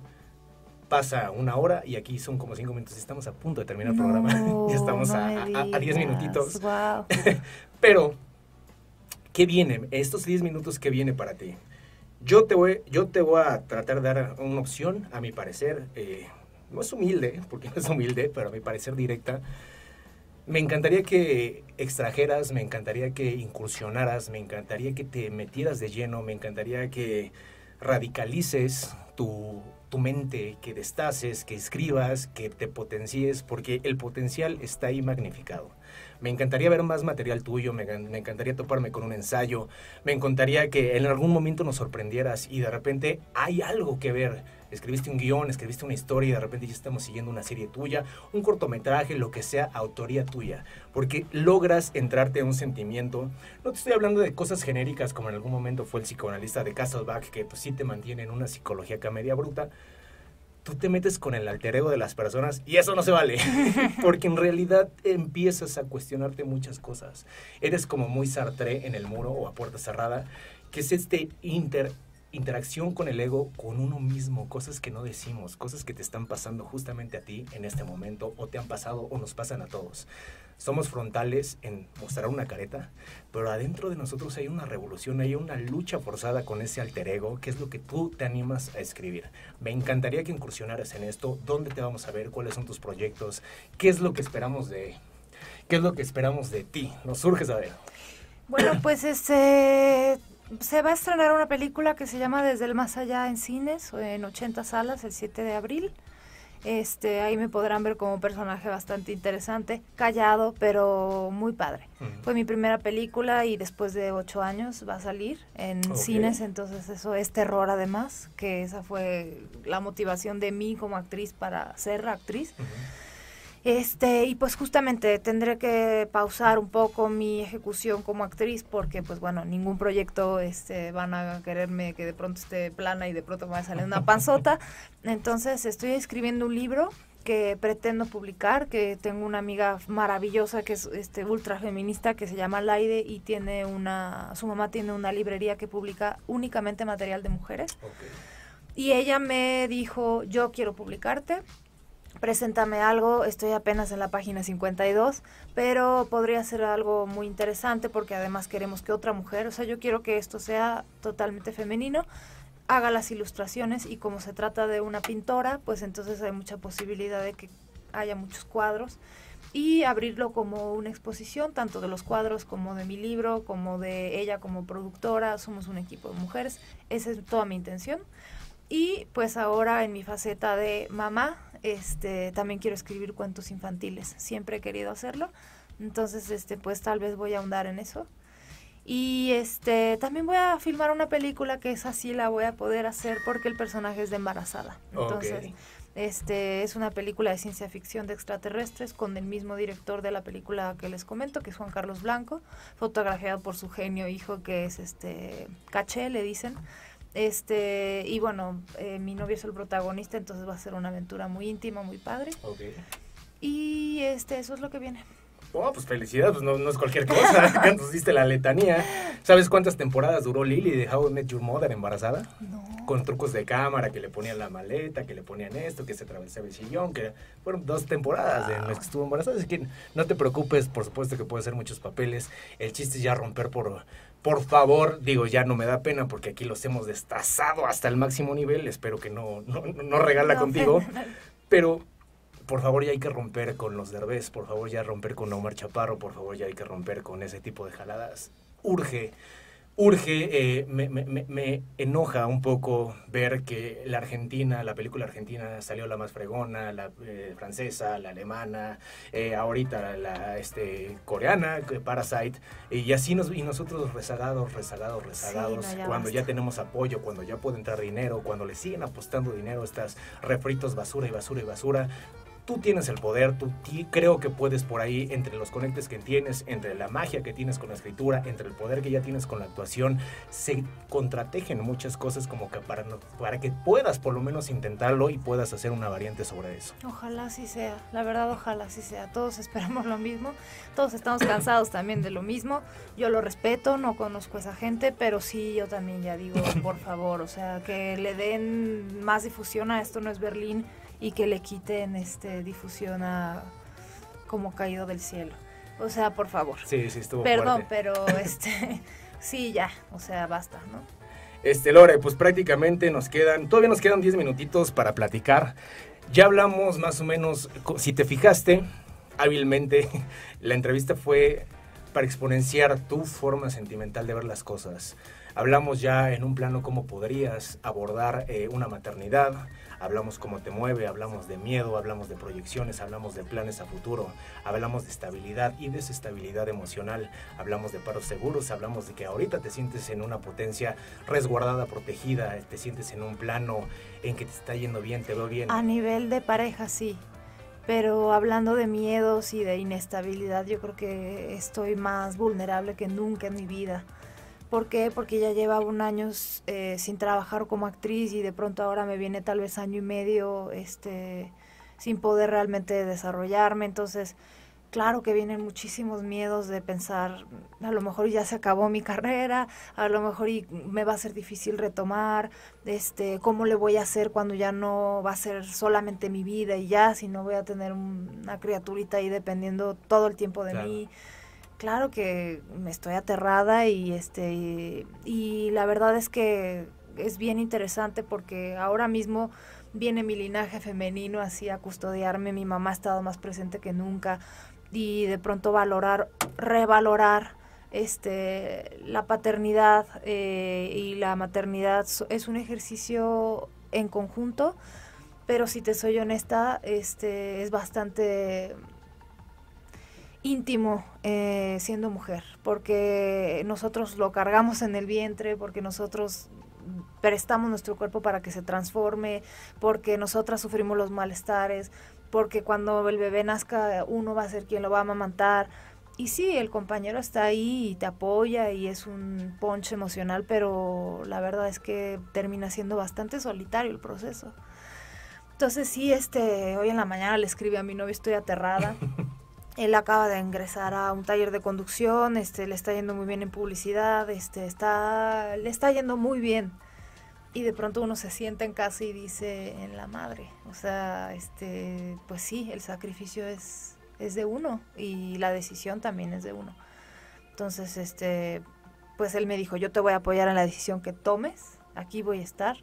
pasa una hora y aquí son como cinco minutos. Estamos a punto de terminar el programa. Ya estamos no a, a- a diez minutitos. Guau. Pero, ¿qué viene? Estos 10 minutos, ¿qué viene para ti? Yo te voy, yo te voy a tratar de dar una opción, a mi parecer, eh, no es humilde, porque no es humilde, pero a mi parecer directa. Me encantaría que extrajeras, me encantaría que incursionaras, me encantaría que te metieras de lleno, me encantaría que radicalices tu, tu mente, que destaces, que escribas, que te potencies, porque el potencial está ahí magnificado. Me encantaría ver más material tuyo, me, me encantaría toparme con un ensayo, me encantaría que en algún momento nos sorprendieras y de repente hay algo que ver. Escribiste un guion, escribiste una historia y de repente ya estamos siguiendo una serie tuya, un cortometraje, lo que sea, autoría tuya. Porque logras entrarte a un sentimiento. No te estoy hablando de cosas genéricas como en algún momento fue el psicoanalista de Castleback, que pues sí te mantiene en una psicología acá media bruta tú te metes con el alter ego de las personas y eso no se vale, porque en realidad empiezas a cuestionarte muchas cosas. Eres como muy Sartre en el muro o a puerta cerrada, que es este inter interacción con el ego, con uno mismo, cosas que no decimos, cosas que te están pasando justamente a ti en este momento o te han pasado o nos pasan a todos. Somos frontales en mostrar una careta, pero adentro de nosotros hay una revolución, hay una lucha forzada con ese alter ego, que es lo que tú te animas a escribir. Me encantaría que incursionaras en esto, dónde te vamos a ver, cuáles son tus proyectos, qué es lo que esperamos de qué es lo que esperamos de ti. Nos surge saber. Bueno, pues este se va a estrenar una película que se llama Desde el Más Allá en cines, en 80 salas, el 7 de abril. Este, ahí me podrán ver como un personaje bastante interesante, callado, pero muy padre. Fue mi primera película y después de ocho años va a salir en cines, entonces eso es terror además, que esa fue la motivación de mí como actriz para ser actriz. Este, y pues justamente tendré que pausar un poco mi ejecución como actriz porque pues bueno, ningún proyecto este van a quererme que de pronto esté plana y de pronto me va a salir una panzota. Entonces, estoy escribiendo un libro que pretendo publicar, que tengo una amiga maravillosa que es este ultra feminista que se llama Laide y tiene una su mamá tiene una librería que publica únicamente material de mujeres. Y ella me dijo, "Yo quiero publicarte." Preséntame algo, estoy apenas en la página 52, pero podría ser algo muy interesante porque además queremos que otra mujer, o sea, yo quiero que esto sea totalmente femenino, haga las ilustraciones y como se trata de una pintora, pues entonces hay mucha posibilidad de que haya muchos cuadros y abrirlo como una exposición, tanto de los cuadros como de mi libro, como de ella como productora, somos un equipo de mujeres, esa es toda mi intención. Y pues ahora en mi faceta de mamá, este, también quiero escribir cuentos infantiles. Siempre he querido hacerlo. Entonces, este, pues tal vez voy a ahondar en eso. Y este, también voy a filmar una película que es así la voy a poder hacer porque el personaje es de embarazada. Entonces, este es una película de ciencia ficción de extraterrestres con el mismo director de la película que les comento, que es Juan Carlos Blanco, fotografiado por su genio hijo que es este Caché, le dicen. Este, y bueno, eh, mi novio es el protagonista, entonces va a ser una aventura muy íntima, muy padre. Y este, eso es lo que viene. Oh, pues felicidades, pues no, no es cualquier cosa. Diste la letanía. ¿Sabes cuántas temporadas duró Lily de How I Met Your Mother embarazada? No. Con trucos de cámara, que le ponían la maleta, que le ponían esto, que se atravesaba el sillón, que fueron dos temporadas en las que estuvo embarazada. Así que no te preocupes, por supuesto que puede ser muchos papeles. El chiste es ya romper por, por favor, digo, ya no me da pena porque aquí los hemos destazado hasta el máximo nivel. Espero que no, no, no regala contigo. Pero por favor ya hay que romper con los derbés, por favor ya romper con Omar Chaparro, por favor ya hay que romper con ese tipo de jaladas. Urge urge, eh, me, me, me, enoja un poco ver que la Argentina, la película argentina salió la más fregona, la eh, francesa, la alemana, eh, ahorita la este, coreana, Parasite, y así nos, y nosotros rezagados, rezagados, rezagados, cuando ya tenemos apoyo, cuando ya puede entrar dinero, cuando le siguen apostando dinero a estas refritos basura y basura y basura, tú tienes el poder, tú creo que puedes por ahí, entre los conectes que tienes, entre la magia que tienes con la escritura, entre el poder que ya tienes con la actuación, se contratejen muchas cosas como que para, para que puedas por lo menos intentarlo y puedas hacer una variante sobre eso. Ojalá así sea, la verdad ojalá así sea, todos esperamos lo mismo, todos estamos cansados también de lo mismo, yo lo respeto, no conozco a esa gente, pero sí yo también ya digo, por favor, o sea, que le den más difusión a esto no es Berlín, y que le quiten este difusión a como caído del cielo. O sea, por favor. Sí, sí, estuvo Perdón, pero este sí, ya, o sea, basta, ¿no? Este, Lore, pues prácticamente nos quedan, todavía nos quedan 10 minutitos para platicar. Ya hablamos más o menos, si te fijaste hábilmente, la entrevista fue para exponenciar tu forma sentimental de ver las cosas. Hablamos ya en un plano cómo podrías abordar eh, una maternidad, hablamos cómo te mueve, hablamos de miedo, hablamos de proyecciones, hablamos de planes a futuro, hablamos de estabilidad y desestabilidad emocional, hablamos de paros seguros, hablamos de que ahorita te sientes en una potencia resguardada, protegida, te sientes en un plano en que te está yendo bien, te veo bien. A nivel de pareja, sí. Pero hablando de miedos y de inestabilidad, yo creo que estoy más vulnerable que nunca en mi vida. ¿Por qué? Porque ya llevaba un año eh, sin trabajar como actriz y de pronto ahora me viene tal vez año y medio este, sin poder realmente desarrollarme. Entonces, claro que vienen muchísimos miedos de pensar, a lo mejor ya se acabó mi carrera, a lo mejor y me va a ser difícil retomar, este, cómo le voy a hacer cuando ya no va a ser solamente mi vida y ya, sino voy a tener una criaturita ahí dependiendo todo el tiempo de mí claro que me estoy aterrada y este y, la verdad es que es bien interesante porque ahora mismo viene mi linaje femenino así a custodiarme, mi mamá ha estado más presente que nunca y de pronto valorar, revalorar este la paternidad eh, y la maternidad es un ejercicio en conjunto pero si te soy honesta, este es bastante íntimo eh, siendo mujer, porque nosotros lo cargamos en el vientre, porque nosotros prestamos nuestro cuerpo para que se transforme, porque nosotras sufrimos los malestares, porque cuando el bebé nazca uno va a ser quien lo va a amamantar. Y sí, el compañero está ahí y te apoya y es un ponche emocional, pero la verdad es que termina siendo bastante solitario el proceso. Entonces sí, este, hoy en la mañana le escribí a mi novio, estoy aterrada. Él acaba de ingresar a un taller de conducción, este, le está yendo muy bien en publicidad, este, está, le está yendo muy bien. Y de pronto uno se sienta en casa y dice, en la madre. O sea, este, pues sí, el sacrificio es, es de uno y la decisión también es de uno. Entonces, este, pues él me dijo, yo te voy a apoyar en la decisión que tomes, aquí voy a estar.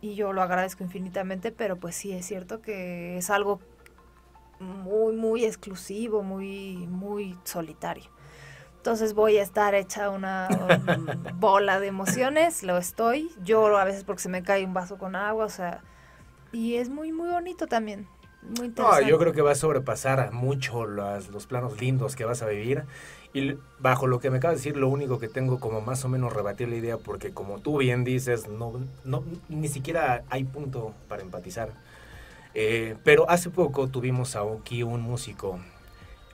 Y yo lo agradezco infinitamente, pero pues sí, es cierto que es algo muy, muy exclusivo, muy, muy solitario. Entonces voy a estar hecha una bola de emociones, lo estoy. Lloro a veces porque se me cae un vaso con agua, o sea, y es muy, muy bonito también. Muy interesante. yo creo que va a sobrepasar mucho los, los planos lindos que vas a vivir. Y bajo lo que me acabas de decir, lo único que tengo como más o menos rebatir la idea, porque como tú bien dices, no, no, ni siquiera hay punto para empatizar. Eh, pero hace poco tuvimos aquí un músico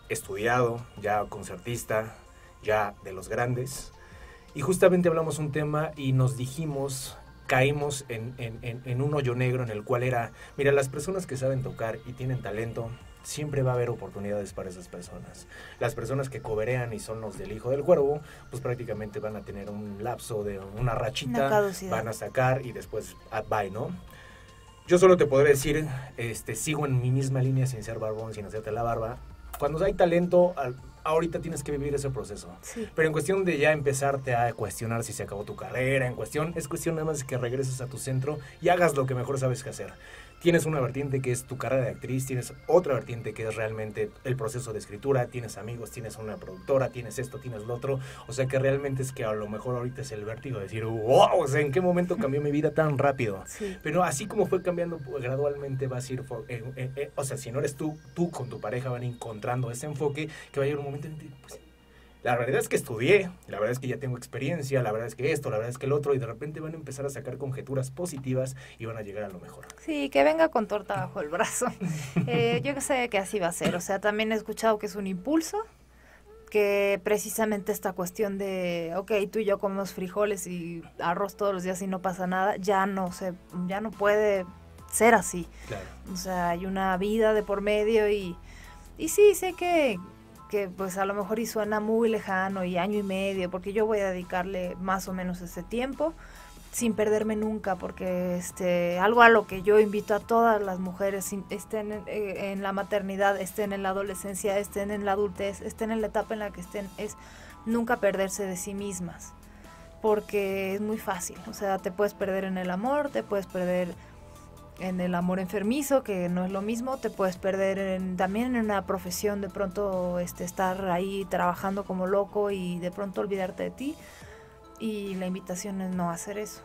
estudiado, ya concertista, ya de los grandes, y justamente hablamos un tema y nos dijimos, caímos en, en, un hoyo negro en el cual era, mira, las personas que saben tocar y tienen talento, siempre va a haber oportunidades para esas personas. Las personas que coberean y son los del hijo del cuervo, pues prácticamente van a tener un lapso de una rachita, van a sacar y después ah, bye, ¿no? Yo solo te podré decir, este, sigo en mi misma línea sin ser barbón, sin hacerte la barba. Cuando hay talento, ahorita tienes que vivir ese proceso. Pero en cuestión de ya empezarte a cuestionar si se acabó tu carrera, en cuestión, es cuestión nada más de que regreses a tu centro y hagas lo que mejor sabes que hacer tienes una vertiente que es tu carrera de actriz, tienes otra vertiente que es realmente el proceso de escritura, tienes amigos, tienes una productora, tienes esto, tienes lo otro, o sea que realmente es que a lo mejor ahorita es el vértigo de decir, wow, o sea, ¿en qué momento cambió mi vida tan rápido? Pero así como fue cambiando pues, gradualmente vas a ir, eh, eh, eh, o sea, si no eres tú, tú con tu pareja van encontrando ese enfoque que va a llegar un momento en que, pues, la verdad es que estudié, la verdad es que ya tengo experiencia, la verdad es que esto, la verdad es que el otro, y de repente van a empezar a sacar conjeturas positivas y van a llegar a lo mejor. Sí, que venga con torta bajo el brazo. eh, yo sé que así va a ser, o sea, también he escuchado que es un impulso, que precisamente esta cuestión de, ok, tú y yo comemos frijoles y arroz todos los días y no pasa nada, ya no se, ya no puede ser así. Claro. O sea, hay una vida de por medio y, y sí, sé que, que pues a lo mejor y suena muy lejano y año y medio, porque yo voy a dedicarle más o menos ese tiempo sin perderme nunca, porque este algo a lo que yo invito a todas las mujeres, estén en, eh, en, la maternidad, estén en la adolescencia, estén en la adultez, estén en la etapa en la que estén, es nunca perderse de sí mismas, porque es muy fácil, o sea, te puedes perder en el amor, te puedes perder en el amor enfermizo, que no es lo mismo, te puedes perder en, también en una profesión, de pronto este, estar ahí trabajando como loco y de pronto olvidarte de ti. Y la invitación es no hacer eso.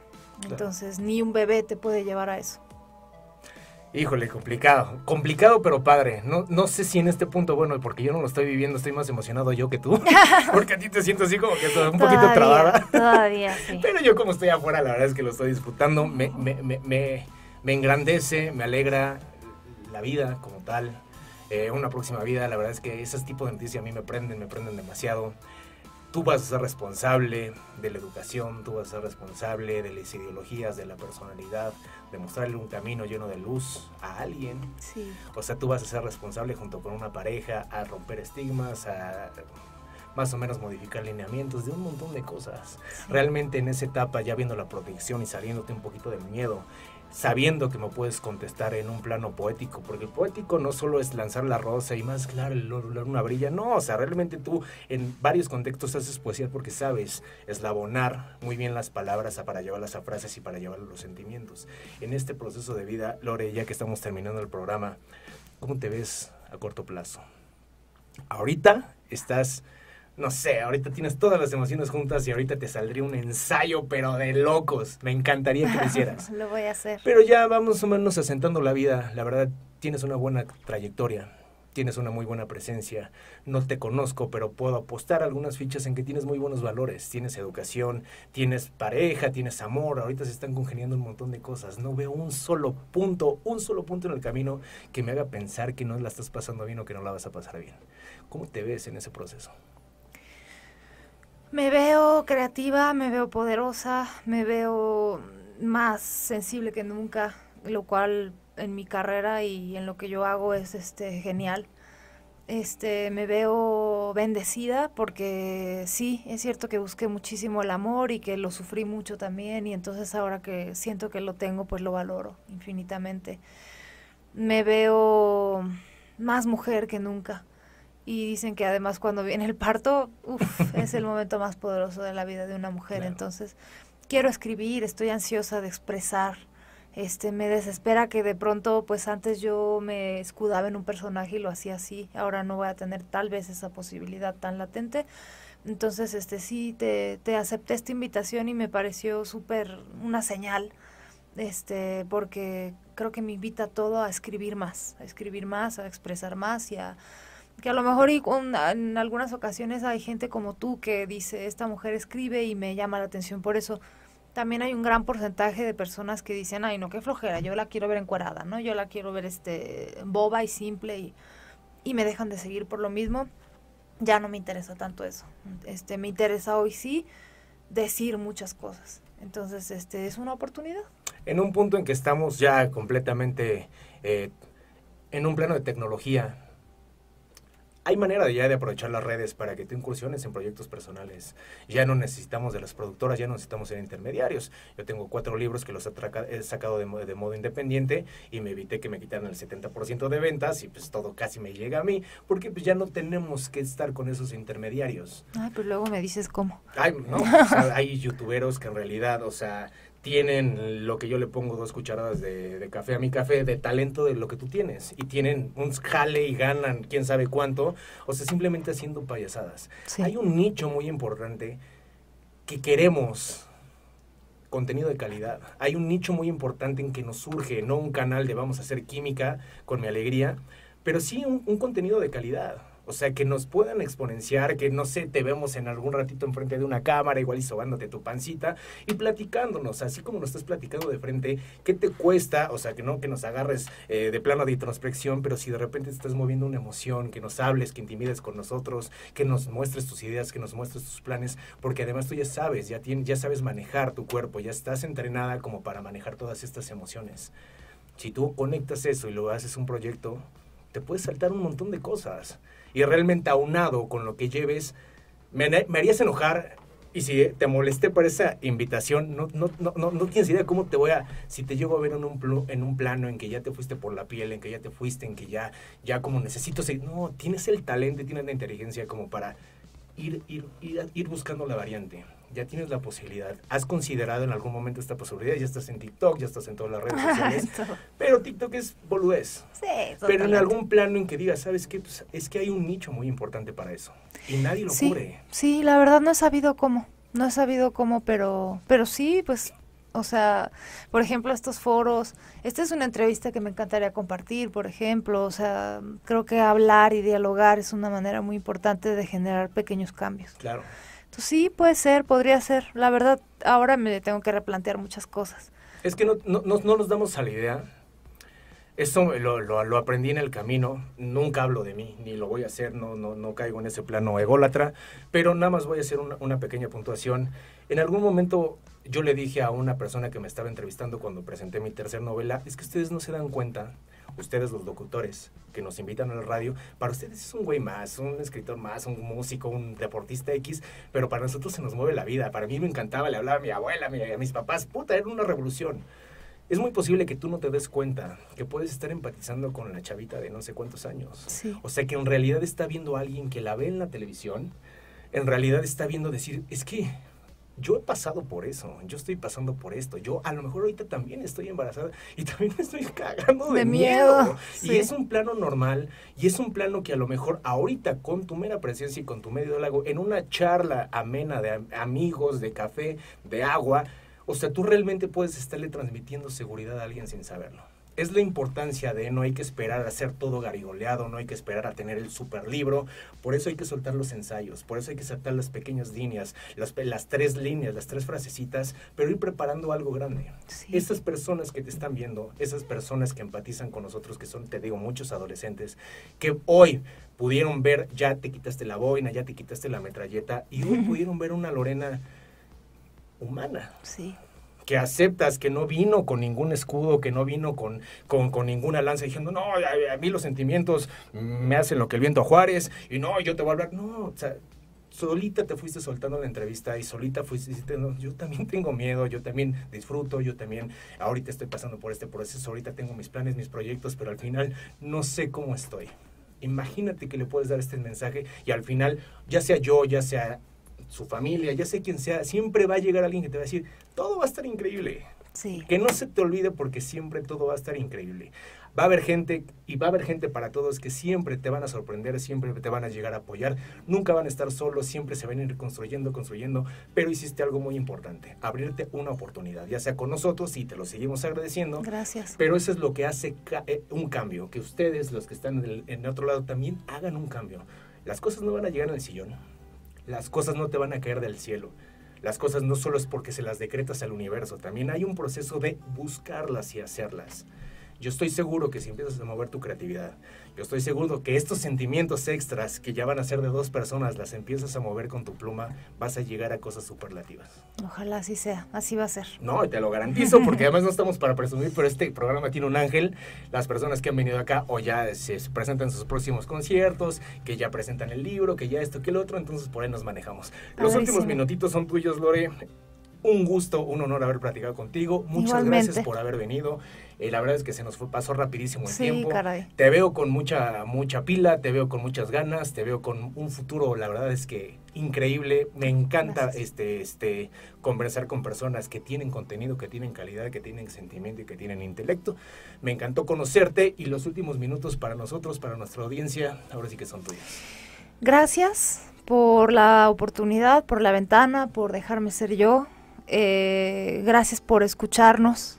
Entonces, ni un bebé te puede llevar a eso. Híjole, complicado. Complicado, pero padre. No, no sé si en este punto, bueno, porque yo no lo estoy viviendo, estoy más emocionado yo que tú. porque a ti te siento así como que estás un poquito trabada. Todavía, sí. pero yo como estoy afuera, la verdad es que lo estoy disfrutando. me, me, me me engrandece, me alegra la vida como tal, eh, una próxima vida. La verdad es que ese tipo de noticias a mí me prenden, me prenden demasiado. Tú vas a ser responsable de la educación, tú vas a ser responsable de las ideologías, de la personalidad, de mostrarle un camino lleno de luz a alguien. Sí. O sea, tú vas a ser responsable junto con una pareja a romper estigmas, a más o menos modificar lineamientos, de un montón de cosas. Realmente en esa etapa, ya viendo la protección y saliéndote un poquito del miedo, sabiendo que me puedes contestar en un plano poético, porque el poético no solo es lanzar la rosa y más claro, una brilla, no, o sea, realmente tú en varios contextos haces poesía porque sabes eslabonar muy bien las palabras para llevarlas a frases y para llevar los sentimientos. En este proceso de vida, Lore, ya que estamos terminando el programa, ¿cómo te ves a corto plazo? Ahorita estás no sé, ahorita tienes todas las emociones juntas y ahorita te saldría un ensayo, pero de locos. Me encantaría que lo hicieras. lo voy a hacer. Pero ya vamos o menos asentando la vida. La verdad, tienes una buena trayectoria. Tienes una muy buena presencia. No te conozco, pero puedo apostar algunas fichas en que tienes muy buenos valores. Tienes educación, tienes pareja, tienes amor. Ahorita se están congeniando un montón de cosas. No veo un solo punto, un solo punto en el camino que me haga pensar que no la estás pasando bien o que no la vas a pasar bien. ¿Cómo te ves en ese proceso? Me veo creativa, me veo poderosa, me veo más sensible que nunca, lo cual en mi carrera y en lo que yo hago es este genial. Este, me veo bendecida porque sí, es cierto que busqué muchísimo el amor y que lo sufrí mucho también y entonces ahora que siento que lo tengo, pues lo valoro infinitamente. Me veo más mujer que nunca y dicen que además cuando viene el parto, es el momento más poderoso de la vida de una mujer. Entonces, quiero escribir, estoy ansiosa de expresar. Este, me desespera que de pronto, pues antes yo me escudaba en un personaje y lo hacía así. Ahora no voy a tener tal vez esa posibilidad tan latente. Entonces, este sí, te, te acepté esta invitación y me pareció súper una señal, este, porque creo que me invita todo a escribir más, a escribir más, a expresar más y a que a lo mejor y en algunas ocasiones hay gente como tú que dice, esta mujer escribe y me llama la atención por eso. También hay un gran porcentaje de personas que dicen, ay, no, qué flojera, yo la quiero ver encuadrada, ¿no? Yo la quiero ver este boba y simple y, y me dejan de seguir por lo mismo. Ya no me interesa tanto eso. Este, me interesa hoy sí decir muchas cosas. Entonces, este es una oportunidad. En un punto en que estamos ya completamente eh, en un plano de tecnología, hay manera de ya de aprovechar las redes para que te incursiones en proyectos personales. Ya no necesitamos de las productoras, ya no necesitamos ser intermediarios. Yo tengo cuatro libros que los he sacado de, de modo independiente y me evité que me quitaran el 70% de ventas y pues todo casi me llega a mí porque pues ya no tenemos que estar con esos intermediarios. Ay, pues luego me dices cómo. Ay, no, hay youtuberos que en realidad, o sea, tienen lo que yo le pongo dos cucharadas de, café a mi café, de talento de lo que tú tienes. Y tienen un jale y ganan quién sabe cuánto. O sea, simplemente haciendo payasadas. Hay un nicho muy importante que queremos contenido de calidad. Hay un nicho muy importante en que nos surge, no un canal de vamos a hacer química con mi alegría, pero sí un contenido de calidad. O sea, que nos puedan exponenciar, que no sé, te vemos en algún ratito enfrente de una cámara, igual y sobándote tu pancita, y platicándonos, así como nos estás platicando de frente, ¿qué te cuesta? O sea, que no que nos agarres eh, de plano de introspección, pero si de repente estás moviendo una emoción, que nos hables, que intimides con nosotros, que nos muestres tus ideas, que nos muestres tus planes, porque además tú ya sabes, ya, tienes, ya sabes manejar tu cuerpo, ya estás entrenada como para manejar todas estas emociones. Si tú conectas eso y lo haces un proyecto, te puedes saltar un montón de cosas y realmente aunado con lo que lleves, me, harías enojar y si te molesté por esa invitación, no, no, no, no, tienes idea cómo te voy a, si te llego a ver en un, en un plano en que ya te fuiste por la piel, en que ya te fuiste, en que ya, ya como necesito no, tienes el talento tienes la inteligencia como para ir, ir, ir, ir buscando la variante ya tienes la posibilidad. ¿Has considerado en algún momento esta posibilidad? Ya estás en TikTok, ya estás en todas las redes sociales. pero TikTok es boludez. Sí, Pero en algún plano en que digas, ¿sabes qué? Pues es que hay un nicho muy importante para eso. Y nadie lo sí, cubre. Sí, la verdad no he sabido cómo. No he sabido cómo, pero, pero sí, pues o sea, por ejemplo, estos foros, esta es una entrevista que me encantaría compartir, por ejemplo, o sea, creo que hablar y dialogar es una manera muy importante de generar pequeños cambios. Claro. Pues sí, puede ser, podría ser. La verdad, ahora me tengo que replantear muchas cosas. Es que no, no, no nos damos a la idea. Esto lo, lo, aprendí en el camino. Nunca hablo de mí, ni lo voy a hacer. No, no, no caigo en ese plano ególatra. Pero nada más voy a hacer una, una pequeña puntuación. En algún momento yo le dije a una persona que me estaba entrevistando cuando presenté mi tercera novela, es que ustedes no se dan cuenta ustedes los locutores que nos invitan a la radio, para ustedes es un güey más, un escritor más, un músico, un deportista X, pero para nosotros se nos mueve la vida. Para mí me encantaba, le hablaba a mi abuela, a mis papás, puta, era una revolución. Es muy posible que tú no te des cuenta que puedes estar empatizando con la chavita de no sé cuántos años. O sea que en realidad está viendo a alguien que la ve en la televisión, en realidad está viendo decir, es que yo he pasado por eso, yo estoy pasando por esto, yo a lo mejor ahorita también estoy embarazada y también me estoy cagando de, miedo. Y es un plano normal y es un plano que a lo mejor ahorita con tu mera presencia y con tu medio lago, en una charla amena de amigos, de café, de agua, o sea, tú realmente puedes estarle transmitiendo seguridad a alguien sin saberlo es la importancia de no hay que esperar a hacer todo garigoleado, no hay que esperar a tener el super libro, por eso hay que soltar los ensayos, por eso hay que soltar las pequeñas líneas, las, las tres líneas, las tres frasecitas, pero ir preparando algo grande. Esas personas que te están viendo, esas personas que empatizan con nosotros, que son, te digo, muchos adolescentes, que hoy pudieron ver, ya te quitaste la boina, ya te quitaste la metralleta, y hoy pudieron ver una Lorena humana. Sí que aceptas que no vino con ningún escudo, que no vino con, con, ninguna lanza diciendo, no, a, mí los sentimientos me hacen lo que el viento a Juárez y no, yo te voy a hablar. No, o sea, solita te fuiste soltando la entrevista y solita fuiste diciendo, yo también tengo miedo, yo también disfruto, yo también ahorita estoy pasando por este proceso, ahorita tengo mis planes, mis proyectos, pero al final no sé cómo estoy. Imagínate que le puedes dar este mensaje y al final, ya sea yo, ya sea su familia, ya sé quien sea, siempre va a llegar alguien que te va a decir, todo va a estar increíble. Sí. Que no se te olvide porque siempre todo va a estar increíble. Va a haber gente y va a haber gente para todos que siempre te van a sorprender, siempre te van a llegar a apoyar, nunca van a estar solos, siempre se van a ir construyendo, construyendo, pero hiciste algo muy importante, abrirte una oportunidad, ya sea con nosotros y te lo seguimos agradeciendo. Gracias. Pero eso es lo que hace eh, un cambio, que ustedes, los que están en el, en otro lado, también hagan un cambio. Las cosas no van a llegar al sillón las cosas no te van a caer del cielo. Las cosas no solo es porque se las decretas al universo, también hay un proceso de buscarlas y hacerlas. Yo estoy seguro que si empiezas a mover tu creatividad, yo estoy seguro que estos sentimientos extras que ya van a ser de dos personas, las empiezas a mover con tu pluma, vas a llegar a cosas superlativas. Ojalá así sea, así va a ser. No, te lo garantizo, porque además no estamos para presumir, pero este programa tiene un ángel. Las personas que han venido acá o ya se presentan sus próximos conciertos, que ya presentan el libro, que ya esto, que el otro, entonces por ahí nos manejamos. Los últimos minutitos son tuyos, Lore. Un gusto, un honor haber platicado contigo. Muchas gracias por haber venido. Eh, la verdad es que se nos fue, pasó rapidísimo el sí, tiempo. Caray. Te veo con mucha, mucha pila, te veo con muchas ganas, te veo con un futuro, la verdad es que increíble. Me encanta este, este, conversar con personas que tienen contenido, que tienen calidad, que tienen sentimiento y que tienen intelecto. Me encantó conocerte y los últimos minutos para nosotros, para nuestra audiencia, ahora sí que son tuyos. Gracias por la oportunidad, por la ventana, por dejarme ser yo. Eh, gracias por escucharnos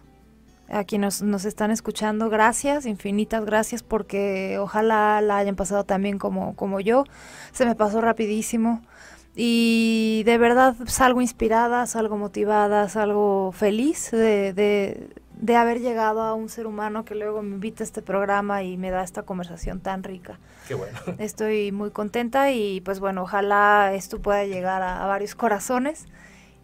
a quienes nos están escuchando, gracias, infinitas gracias, porque ojalá la hayan pasado también como, como yo. Se me pasó rapidísimo. Y de verdad salgo inspirada, salgo motivada, salgo feliz de, de, de haber llegado a un ser humano que luego me invita a este programa y me da esta conversación tan rica. Qué bueno. Estoy muy contenta y pues bueno, ojalá esto pueda llegar a, a varios corazones.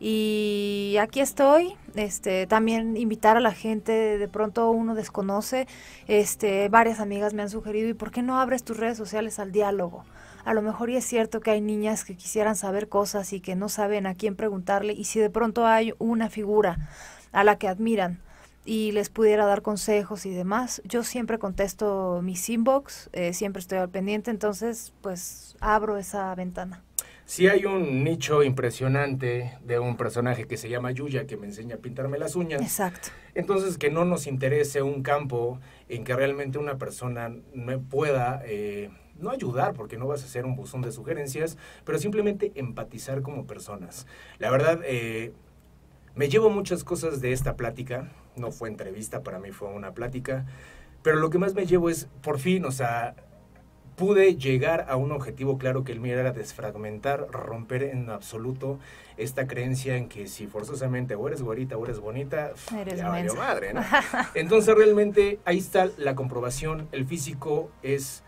Y aquí estoy, este, también invitar a la gente, de pronto uno desconoce, este, varias amigas me han sugerido, ¿y por qué no abres tus redes sociales al diálogo? A lo mejor y es cierto que hay niñas que quisieran saber cosas y que no saben a quién preguntarle, y si de pronto hay una figura a la que admiran y les pudiera dar consejos y demás, yo siempre contesto mis inbox, eh, siempre estoy al pendiente, entonces pues abro esa ventana. Si hay un nicho impresionante de un personaje que se llama Yuya que me enseña a pintarme las uñas. Exacto. Entonces, que no nos interese un campo en que realmente una persona me pueda, eh, no ayudar, porque no vas a ser un buzón de sugerencias, pero simplemente empatizar como personas. La verdad, eh, me llevo muchas cosas de esta plática. No fue entrevista, para mí fue una plática. Pero lo que más me llevo es, por fin, o sea, pude llegar a un objetivo claro que el mío era desfragmentar, romper en absoluto esta creencia en que si forzosamente o eres güerita o eres bonita, eres ya valió madre, ¿no? Entonces realmente ahí está la comprobación, el físico es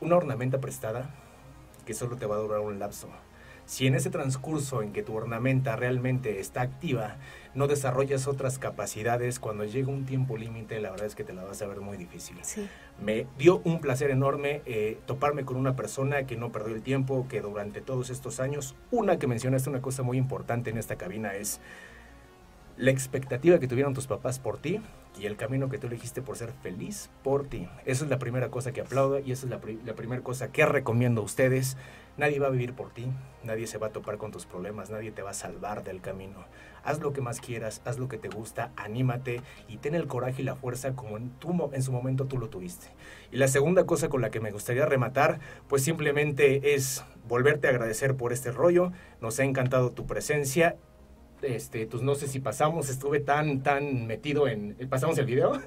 una ornamenta prestada que solo te va a durar un lapso. Si en ese transcurso en que tu ornamenta realmente está activa, no desarrollas otras capacidades, cuando llega un tiempo límite, la verdad es que te la vas a ver muy difícil. Me dio un placer enorme eh, toparme con una persona que no perdió el tiempo, que durante todos estos años, una que mencionaste, una cosa muy importante en esta cabina es la expectativa que tuvieron tus papás por ti y el camino que tú elegiste por ser feliz por ti. Esa es la primera cosa que aplaudo y esa es la, la primera cosa que recomiendo a ustedes Nadie va a vivir por ti, nadie se va a topar con tus problemas, nadie te va a salvar del camino. Haz lo que más quieras, haz lo que te gusta, anímate y ten el coraje y la fuerza como en, tu, en su momento tú lo tuviste. Y la segunda cosa con la que me gustaría rematar, pues simplemente es volverte a agradecer por este rollo. Nos ha encantado tu presencia este, pues no sé si pasamos, estuve tan, tan metido en, pasamos el video,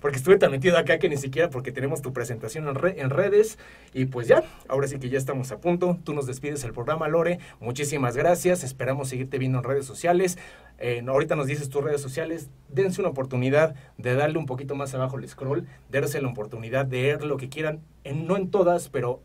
porque estuve tan metido acá que ni siquiera porque tenemos tu presentación en, en, redes. Y pues ya, ahora sí que ya estamos a punto, tú nos despides el programa Lore, muchísimas gracias, esperamos seguirte viendo en redes sociales, eh, ahorita nos dices tus redes sociales, dense una oportunidad de darle un poquito más abajo el scroll, darse la oportunidad de ver lo que quieran, en, no en todas, pero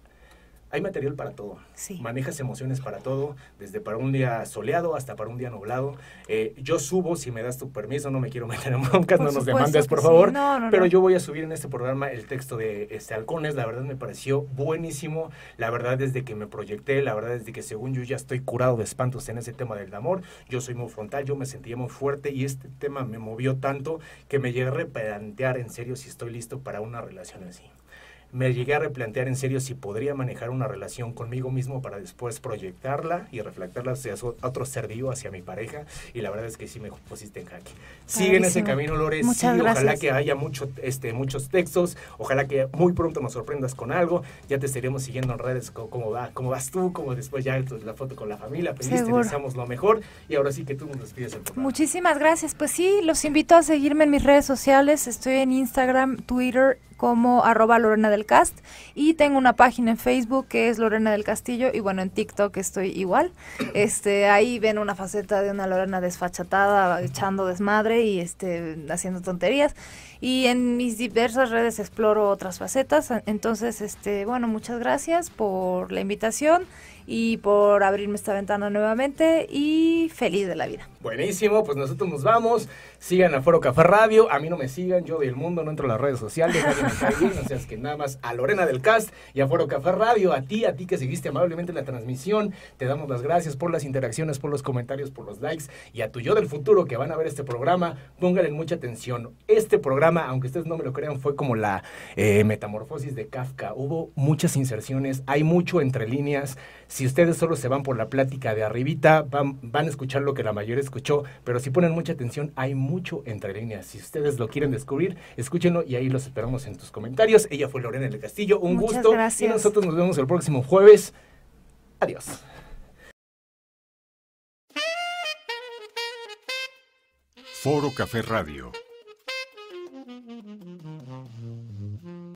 hay material para todo. Manejas emociones para todo, desde para un día soleado hasta para un día nublado. Eh, yo subo, si me das tu permiso, no me quiero meter en broncas, no nos demandes, por favor. pero yo voy a subir en este programa el texto de este Halcones. La verdad me pareció buenísimo. La verdad, desde que me proyecté, la verdad, desde que según yo ya estoy curado de espantos en ese tema del amor, yo soy muy frontal, yo me sentía muy fuerte y este tema me movió tanto que me llegué a replantear en serio si estoy listo para una relación así me llegué a replantear en serio si podría manejar una relación conmigo mismo para después proyectarla y reflectarla hacia otro ser vivo, hacia mi pareja. Y la verdad es que sí me pusiste en jaque. Sigue en ese camino, Lore. sí, ojalá que haya mucho, este, muchos textos. Ojalá que muy pronto nos sorprendas con algo. Ya te estaremos siguiendo en redes cómo, va, cómo vas tú, cómo después ya la foto con la familia. Pediste, deseamos lo mejor. Y ahora sí que tú nos despides el programa. Muchísimas gracias. Pues sí, los invito a seguirme en mis redes sociales. Estoy en Instagram, Twitter como arroba Lorena del Cast. Y tengo una página en Facebook que es Lorena del Castillo y bueno en TikTok estoy igual. Este ahí ven una faceta de una Lorena desfachatada echando desmadre y este haciendo tonterías. Y en mis diversas redes exploro otras facetas. Entonces este bueno muchas gracias por la invitación y por abrirme esta ventana nuevamente y feliz de la vida. Buenísimo, pues nosotros nos vamos. Sigan a Foro Café Radio. A mí no me sigan, yo del mundo no entro a las redes sociales. Nadie me cae bien, o es que nada más a Lorena del Cast y a Foro Café Radio, a ti, a ti que seguiste amablemente la transmisión. Te damos las gracias por las interacciones, por los comentarios, por los likes y a tu yo del futuro que van a ver este programa. Pónganle mucha atención. Este programa, aunque ustedes no me lo crean, fue como la eh, metamorfosis de Kafka. Hubo muchas inserciones, hay mucho entre líneas. Si ustedes solo se van por la plática de arribita, van, van a escuchar lo que la mayoría escuchó, pero si ponen mucha atención, hay mucho entre líneas. Si ustedes lo quieren descubrir, escúchenlo y ahí los esperamos en tus comentarios. Ella fue Lorena del Castillo, un gusto. Y nosotros nos vemos el próximo jueves. Adiós. Foro Café Radio